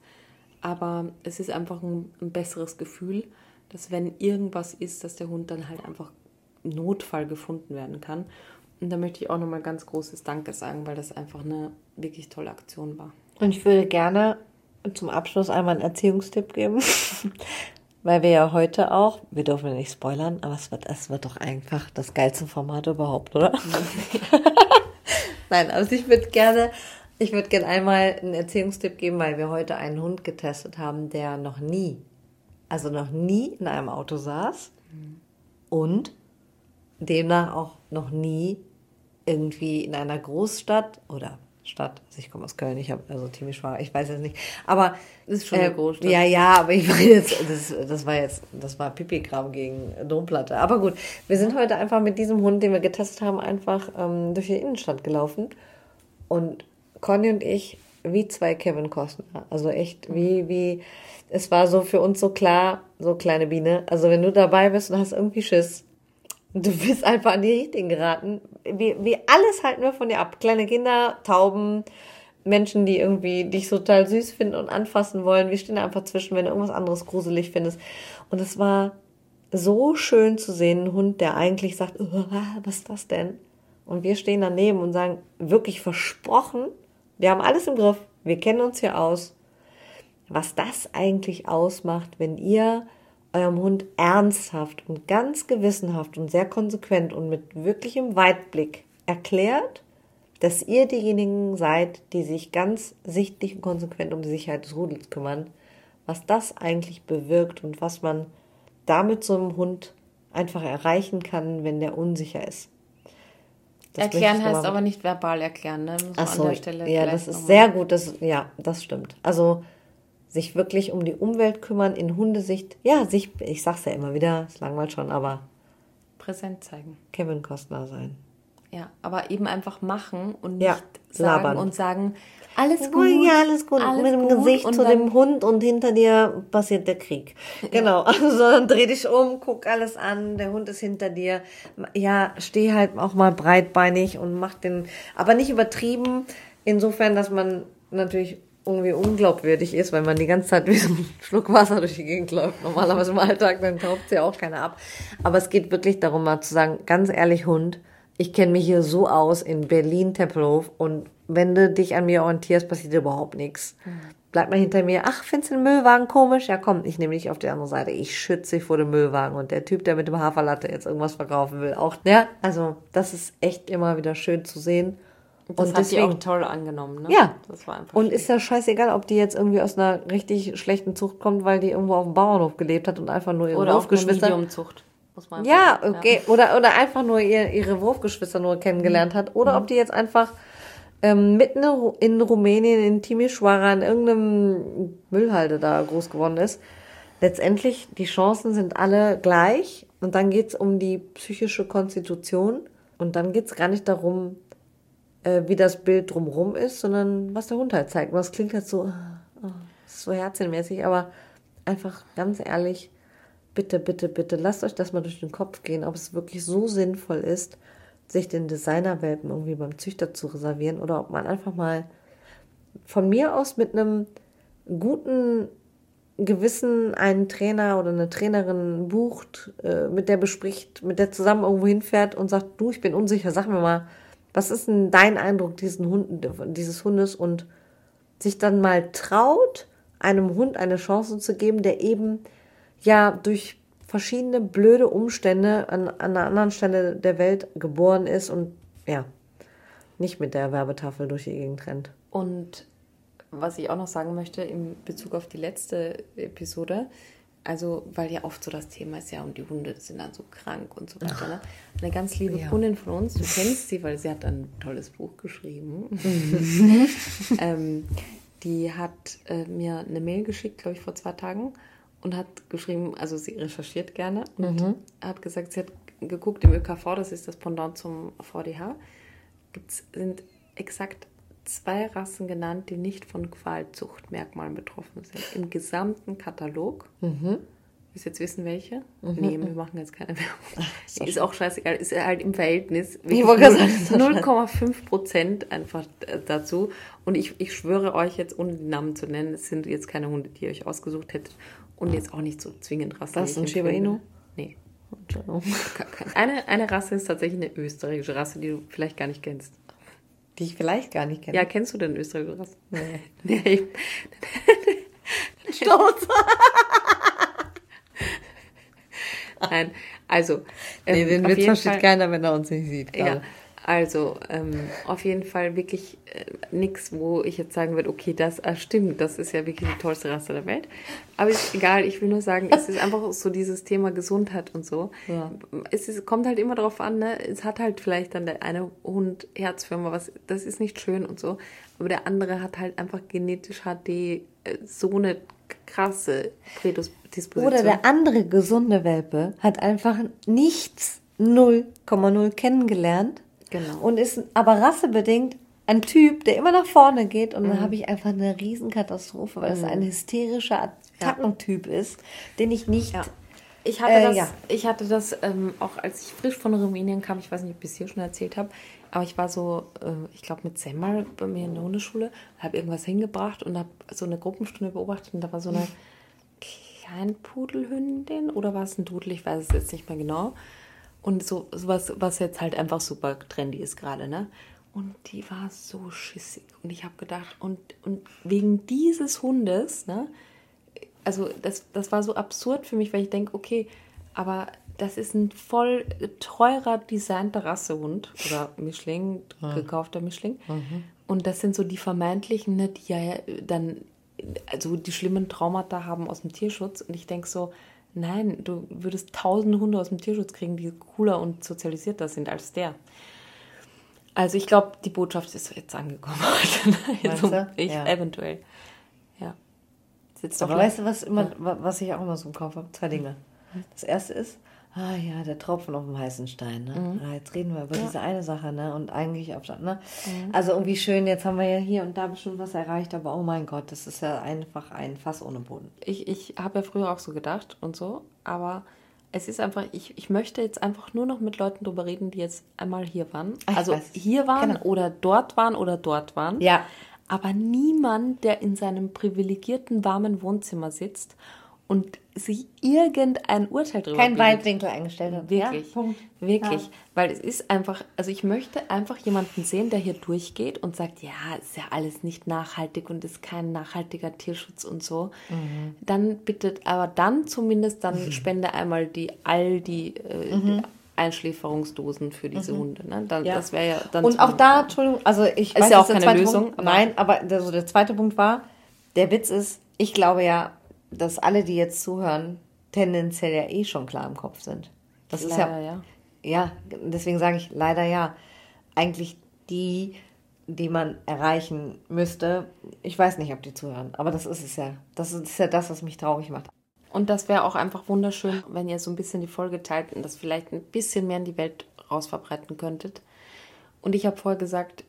Aber es ist einfach ein, ein besseres Gefühl, dass wenn irgendwas ist, dass der Hund dann halt einfach Notfall gefunden werden kann. Und da möchte ich auch nochmal ganz großes Danke sagen, weil das einfach eine wirklich tolle Aktion war. Und ich würde gerne zum Abschluss einmal einen Erziehungstipp geben, weil wir ja heute auch, wir dürfen nicht spoilern, aber es wird, es wird doch einfach das geilste Format überhaupt, oder? Nein, also ich würde gerne, ich würde gerne einmal einen Erziehungstipp geben, weil wir heute einen Hund getestet haben, der noch nie, also noch nie in einem Auto saß und demnach auch noch nie irgendwie in einer Großstadt oder Stadt, also ich komme aus Köln, ich habe also Timisch war, ich weiß jetzt nicht, aber das ist schon eine äh, Großstadt. Ja, ja, aber ich war jetzt, das, das war jetzt, das war Pipi-Kram gegen Domplatte. Aber gut, wir sind heute einfach mit diesem Hund, den wir getestet haben, einfach ähm, durch die Innenstadt gelaufen und Conny und ich wie zwei Kevin Costner, also echt wie wie es war so für uns so klar, so kleine Biene. Also wenn du dabei bist und hast irgendwie Schiss, Du bist einfach an die Richtigen geraten. Wie, wie alles halten wir von dir ab. Kleine Kinder, Tauben, Menschen, die irgendwie dich total süß finden und anfassen wollen. Wir stehen da einfach zwischen, wenn du irgendwas anderes gruselig findest. Und es war so schön zu sehen, ein Hund, der eigentlich sagt, was ist das denn? Und wir stehen daneben und sagen, wirklich versprochen, wir haben alles im Griff, wir kennen uns hier aus. Was das eigentlich ausmacht, wenn ihr eurem Hund ernsthaft und ganz gewissenhaft und sehr konsequent und mit wirklichem Weitblick erklärt, dass ihr diejenigen seid, die sich ganz sichtlich und konsequent um die Sicherheit des Rudels kümmern, was das eigentlich bewirkt und was man damit so einem Hund einfach erreichen kann, wenn der unsicher ist. Das erklären heißt aber nicht verbal erklären, ne? Ach so, ja, das ist sehr gut. Das, ja, das stimmt. Also sich wirklich um die Umwelt kümmern in Hundesicht. Ja, sich, ich sag's ja immer wieder, es langweilt schon, aber präsent zeigen. Kevin Costner sein. Ja, aber eben einfach machen und nicht ja, sagen labern. und sagen, alles gut. Ja, alles gut. Alles Mit dem gut. Gesicht zu dem Hund und hinter dir passiert der Krieg. Genau. Also dann dreh dich um, guck alles an, der Hund ist hinter dir. Ja, steh halt auch mal breitbeinig und mach den, aber nicht übertrieben. Insofern, dass man natürlich irgendwie unglaubwürdig ist, weil man die ganze Zeit wie so ein Schluck Wasser durch die Gegend läuft. Normalerweise im Alltag, dann taucht ja auch keiner ab. Aber es geht wirklich darum, mal zu sagen, ganz ehrlich, Hund, ich kenne mich hier so aus in Berlin, Tempelhof und wenn du dich an mir orientierst, passiert überhaupt nichts. Bleib mal hinter mir. Ach, findest du den Müllwagen komisch? Ja, komm, ich nehme dich auf die andere Seite. Ich schütze dich vor dem Müllwagen. Und der Typ, der mit dem Haferlatte jetzt irgendwas verkaufen will, auch. Ja, also, das ist echt immer wieder schön zu sehen. Das und hat deswegen, die auch toll angenommen, ne? Ja. Das war einfach und schön. ist ja scheißegal, ob die jetzt irgendwie aus einer richtig schlechten Zucht kommt, weil die irgendwo auf dem Bauernhof gelebt hat und einfach nur ihre Oder Wurfgeschwister. Mediumzucht. Muss man ja, okay. Ja. Oder, oder einfach nur ihr, ihre Wurfgeschwister nur kennengelernt mhm. hat. Oder mhm. ob die jetzt einfach ähm, mitten in Rumänien, in Timișoara, in irgendeinem Müllhalde da groß geworden ist. Letztendlich, die Chancen sind alle gleich. Und dann geht's um die psychische Konstitution. Und dann geht's gar nicht darum, äh, wie das Bild drumherum ist, sondern was der Hund halt zeigt. Was klingt halt so, oh, so herzchenmäßig, aber einfach ganz ehrlich, bitte, bitte, bitte, lasst euch das mal durch den Kopf gehen, ob es wirklich so sinnvoll ist, sich den Designerwelpen irgendwie beim Züchter zu reservieren oder ob man einfach mal von mir aus mit einem guten Gewissen einen Trainer oder eine Trainerin bucht, äh, mit der bespricht, mit der zusammen irgendwo hinfährt und sagt, du, ich bin unsicher, sag mir mal, was ist denn dein Eindruck diesen Hunden, dieses Hundes und sich dann mal traut, einem Hund eine Chance zu geben, der eben ja durch verschiedene blöde Umstände an, an einer anderen Stelle der Welt geboren ist und ja, nicht mit der Werbetafel durch die Gegend rennt. Und was ich auch noch sagen möchte in Bezug auf die letzte Episode, also weil ja oft so das Thema ist, ja, und die Hunde sind dann so krank und so weiter. Ne? Eine ganz liebe ja. Kundin von uns, du kennst sie, weil sie hat ein tolles Buch geschrieben. Mhm. ähm, die hat äh, mir eine Mail geschickt, glaube ich, vor zwei Tagen und hat geschrieben, also sie recherchiert gerne und mhm. hat gesagt, sie hat geguckt im ÖKV, das ist das Pendant zum VDH, gibt's, sind exakt zwei Rassen genannt, die nicht von Qualzuchtmerkmalen betroffen sind. Im gesamten Katalog. Mhm. Willst jetzt wissen, welche? Mhm. Nee, wir machen jetzt keine Werbung. Ach, ist auch scheißegal. Ist halt im Verhältnis 0,5 Prozent einfach dazu. Und ich, ich schwöre euch jetzt, ohne den Namen zu nennen, es sind jetzt keine Hunde, die ihr euch ausgesucht hättet. Und jetzt auch nicht so zwingend Rasse. Was, ein Shiba Inu? Nee. Eine, eine Rasse ist tatsächlich eine österreichische Rasse, die du vielleicht gar nicht kennst. Die ich vielleicht gar nicht kenne? Ja, kennst du denn österreichische Rasse? Nee. nee. Stolz. Nein, also. Ähm, nee, den Witz versteht Fall, keiner, wenn er uns nicht sieht. Gerade. Ja, also ähm, auf jeden Fall wirklich äh, nichts, wo ich jetzt sagen würde, okay, das äh, stimmt, das ist ja wirklich die tollste Rasse der Welt. Aber ist egal, ich will nur sagen, es ist einfach so dieses Thema Gesundheit und so. Ja. Es ist, kommt halt immer darauf an, ne? es hat halt vielleicht dann der eine Hund Herzfirma, was, das ist nicht schön und so. Aber der andere hat halt einfach genetisch HD äh, so eine krasse Prädisposition. Oder der andere gesunde Welpe hat einfach nichts 0,0 kennengelernt genau. und ist aber rassebedingt ein Typ, der immer nach vorne geht und mhm. dann habe ich einfach eine Riesenkatastrophe, weil mhm. es ein hysterischer Attackentyp ja. ist, den ich nicht... Ja. Ich hatte äh, das, ja. ich hatte das ähm, auch als ich frisch von Rumänien kam, ich weiß nicht, ob ich es hier schon erzählt habe, aber ich war so, äh, ich glaube mit Semmel bei mir in der Hundeschule, habe irgendwas hingebracht und habe so eine Gruppenstunde beobachtet und da war so eine Kleinpudelhündin oder war es ein Dudel, ich weiß es jetzt nicht mehr genau. Und so was, was jetzt halt einfach super trendy ist gerade, ne? Und die war so schissig. Und ich habe gedacht, und, und wegen dieses Hundes, ne? Also das, das war so absurd für mich, weil ich denke, okay, aber das ist ein voll teurer designter Rassehund oder Mischling, ja. gekaufter Mischling. Mhm. Und das sind so die vermeintlichen, ne, die ja dann also die schlimmen Traumata haben aus dem Tierschutz. Und ich denke so, nein, du würdest tausende Hunde aus dem Tierschutz kriegen, die cooler und sozialisierter sind als der. Also ich glaube, die Botschaft ist jetzt angekommen. also ich ja. eventuell. Ja. Sitzt Aber weißt du, was immer, was ich auch immer so im Kopf habe? Zwei Dinge. Das erste ist, Ah ja, der Tropfen auf dem heißen Stein. Ne? Mhm. Ah, jetzt reden wir über ja. diese eine Sache, ne? Und eigentlich auf ne? Mhm. Also irgendwie schön, jetzt haben wir ja hier und da bestimmt was erreicht, aber oh mein Gott, das ist ja einfach ein Fass ohne Boden. Ich, ich habe ja früher auch so gedacht und so, aber es ist einfach, ich, ich möchte jetzt einfach nur noch mit Leuten drüber reden, die jetzt einmal hier waren. Ach, also hier waren genau. oder dort waren oder dort waren. Ja. Aber niemand, der in seinem privilegierten, warmen Wohnzimmer sitzt und sich irgendein Urteil darüber Kein Weitwinkel eingestellt hat. Wirklich. Ja, wirklich. Ja. Weil es ist einfach, also ich möchte einfach jemanden sehen, der hier durchgeht und sagt, ja, ist ja alles nicht nachhaltig und ist kein nachhaltiger Tierschutz und so. Mhm. Dann bitte, aber dann zumindest, dann mhm. spende einmal die all die, äh, mhm. Einschläferungsdosen für diese mhm. Hunde. Ne? Dann, ja. Das wäre ja dann. Und auch da, Entschuldigung, also ich ist weiß, ja auch keine Lösung. Punkt, aber nein, aber der, also der zweite Punkt war, der Witz ist, ich glaube ja, dass alle, die jetzt zuhören, tendenziell ja eh schon klar im Kopf sind. Das leider, ist ja, ja. Ja, deswegen sage ich leider ja. Eigentlich die, die man erreichen müsste. Ich weiß nicht, ob die zuhören, aber das ist es ja. Das ist ja das, was mich traurig macht. Und das wäre auch einfach wunderschön, wenn ihr so ein bisschen die Folge teilt und das vielleicht ein bisschen mehr in die Welt rausverbreiten könntet. Und ich habe vorher gesagt,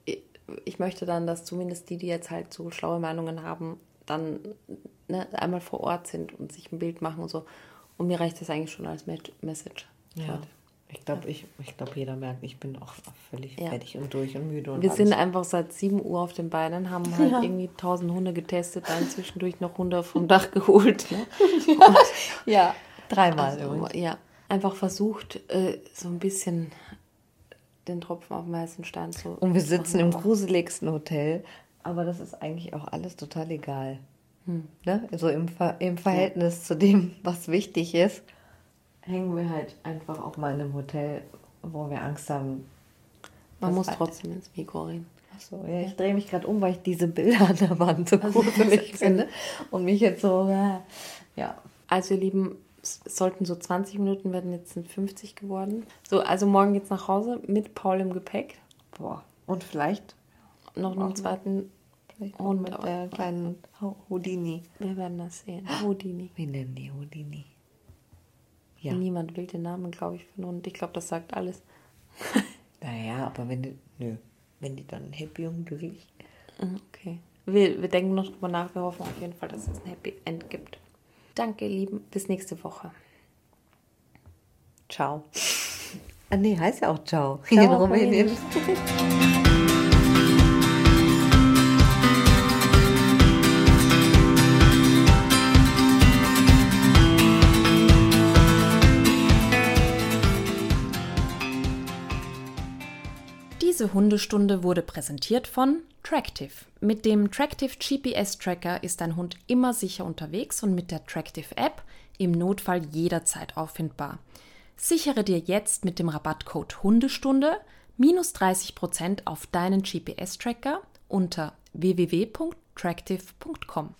ich möchte dann, dass zumindest die, die jetzt halt so schlaue Meinungen haben, dann ne, einmal vor Ort sind und sich ein Bild machen und so. Und mir reicht das eigentlich schon als Message. Ja. Ich glaube, ich, ich glaub, jeder merkt, ich bin auch völlig ja. fertig und durch und müde. Und Wir alles. sind einfach seit 7 Uhr auf den Beinen, haben halt ja. irgendwie tausend Hunde getestet, dann zwischendurch noch Hunde vom Dach geholt. Ne? ja. ja, dreimal. Also, ja, einfach versucht, äh, so ein bisschen den Tropfen auf den heißen Stein zu. Und wir sitzen im gruseligsten Hotel, aber das ist eigentlich auch alles total egal. Hm. Ne? Also im, Ver im Verhältnis ja. zu dem, was wichtig ist, hängen wir halt einfach auch mal in einem Hotel, wo wir Angst haben. Man muss halt trotzdem ins Mikro reden. Achso, ja, ich drehe mich gerade um, weil ich diese Bilder an der Wand so gruselig finde. Und mich jetzt so, äh, ja. Also ihr Lieben, es sollten so 20 Minuten werden, jetzt sind 50 geworden. So, also morgen geht's nach Hause mit Paul im Gepäck. Boah. Und vielleicht noch einen zweiten Vielleicht und mit der kleinen Houdini. Wir werden das sehen. Houdini. Wie nennen die Houdini? Ja. Niemand will den Namen, glaube ich, von und ich glaube, das sagt alles. naja, aber wenn die, nö, wenn die dann Happy und glücklich. Mhm, okay. Wir, wir denken noch drüber nach, wir hoffen auf jeden Fall, dass es ein Happy End gibt. Danke, ihr Lieben. Bis nächste Woche. Ciao. Ah, nee, heißt ja auch Ciao. Ciao in Rumänien. Diese Hundestunde wurde präsentiert von Tractive. Mit dem Tractive GPS Tracker ist dein Hund immer sicher unterwegs und mit der Tractive App im Notfall jederzeit auffindbar. Sichere dir jetzt mit dem Rabattcode Hundestunde minus 30% auf deinen GPS-Tracker unter www.tractive.com.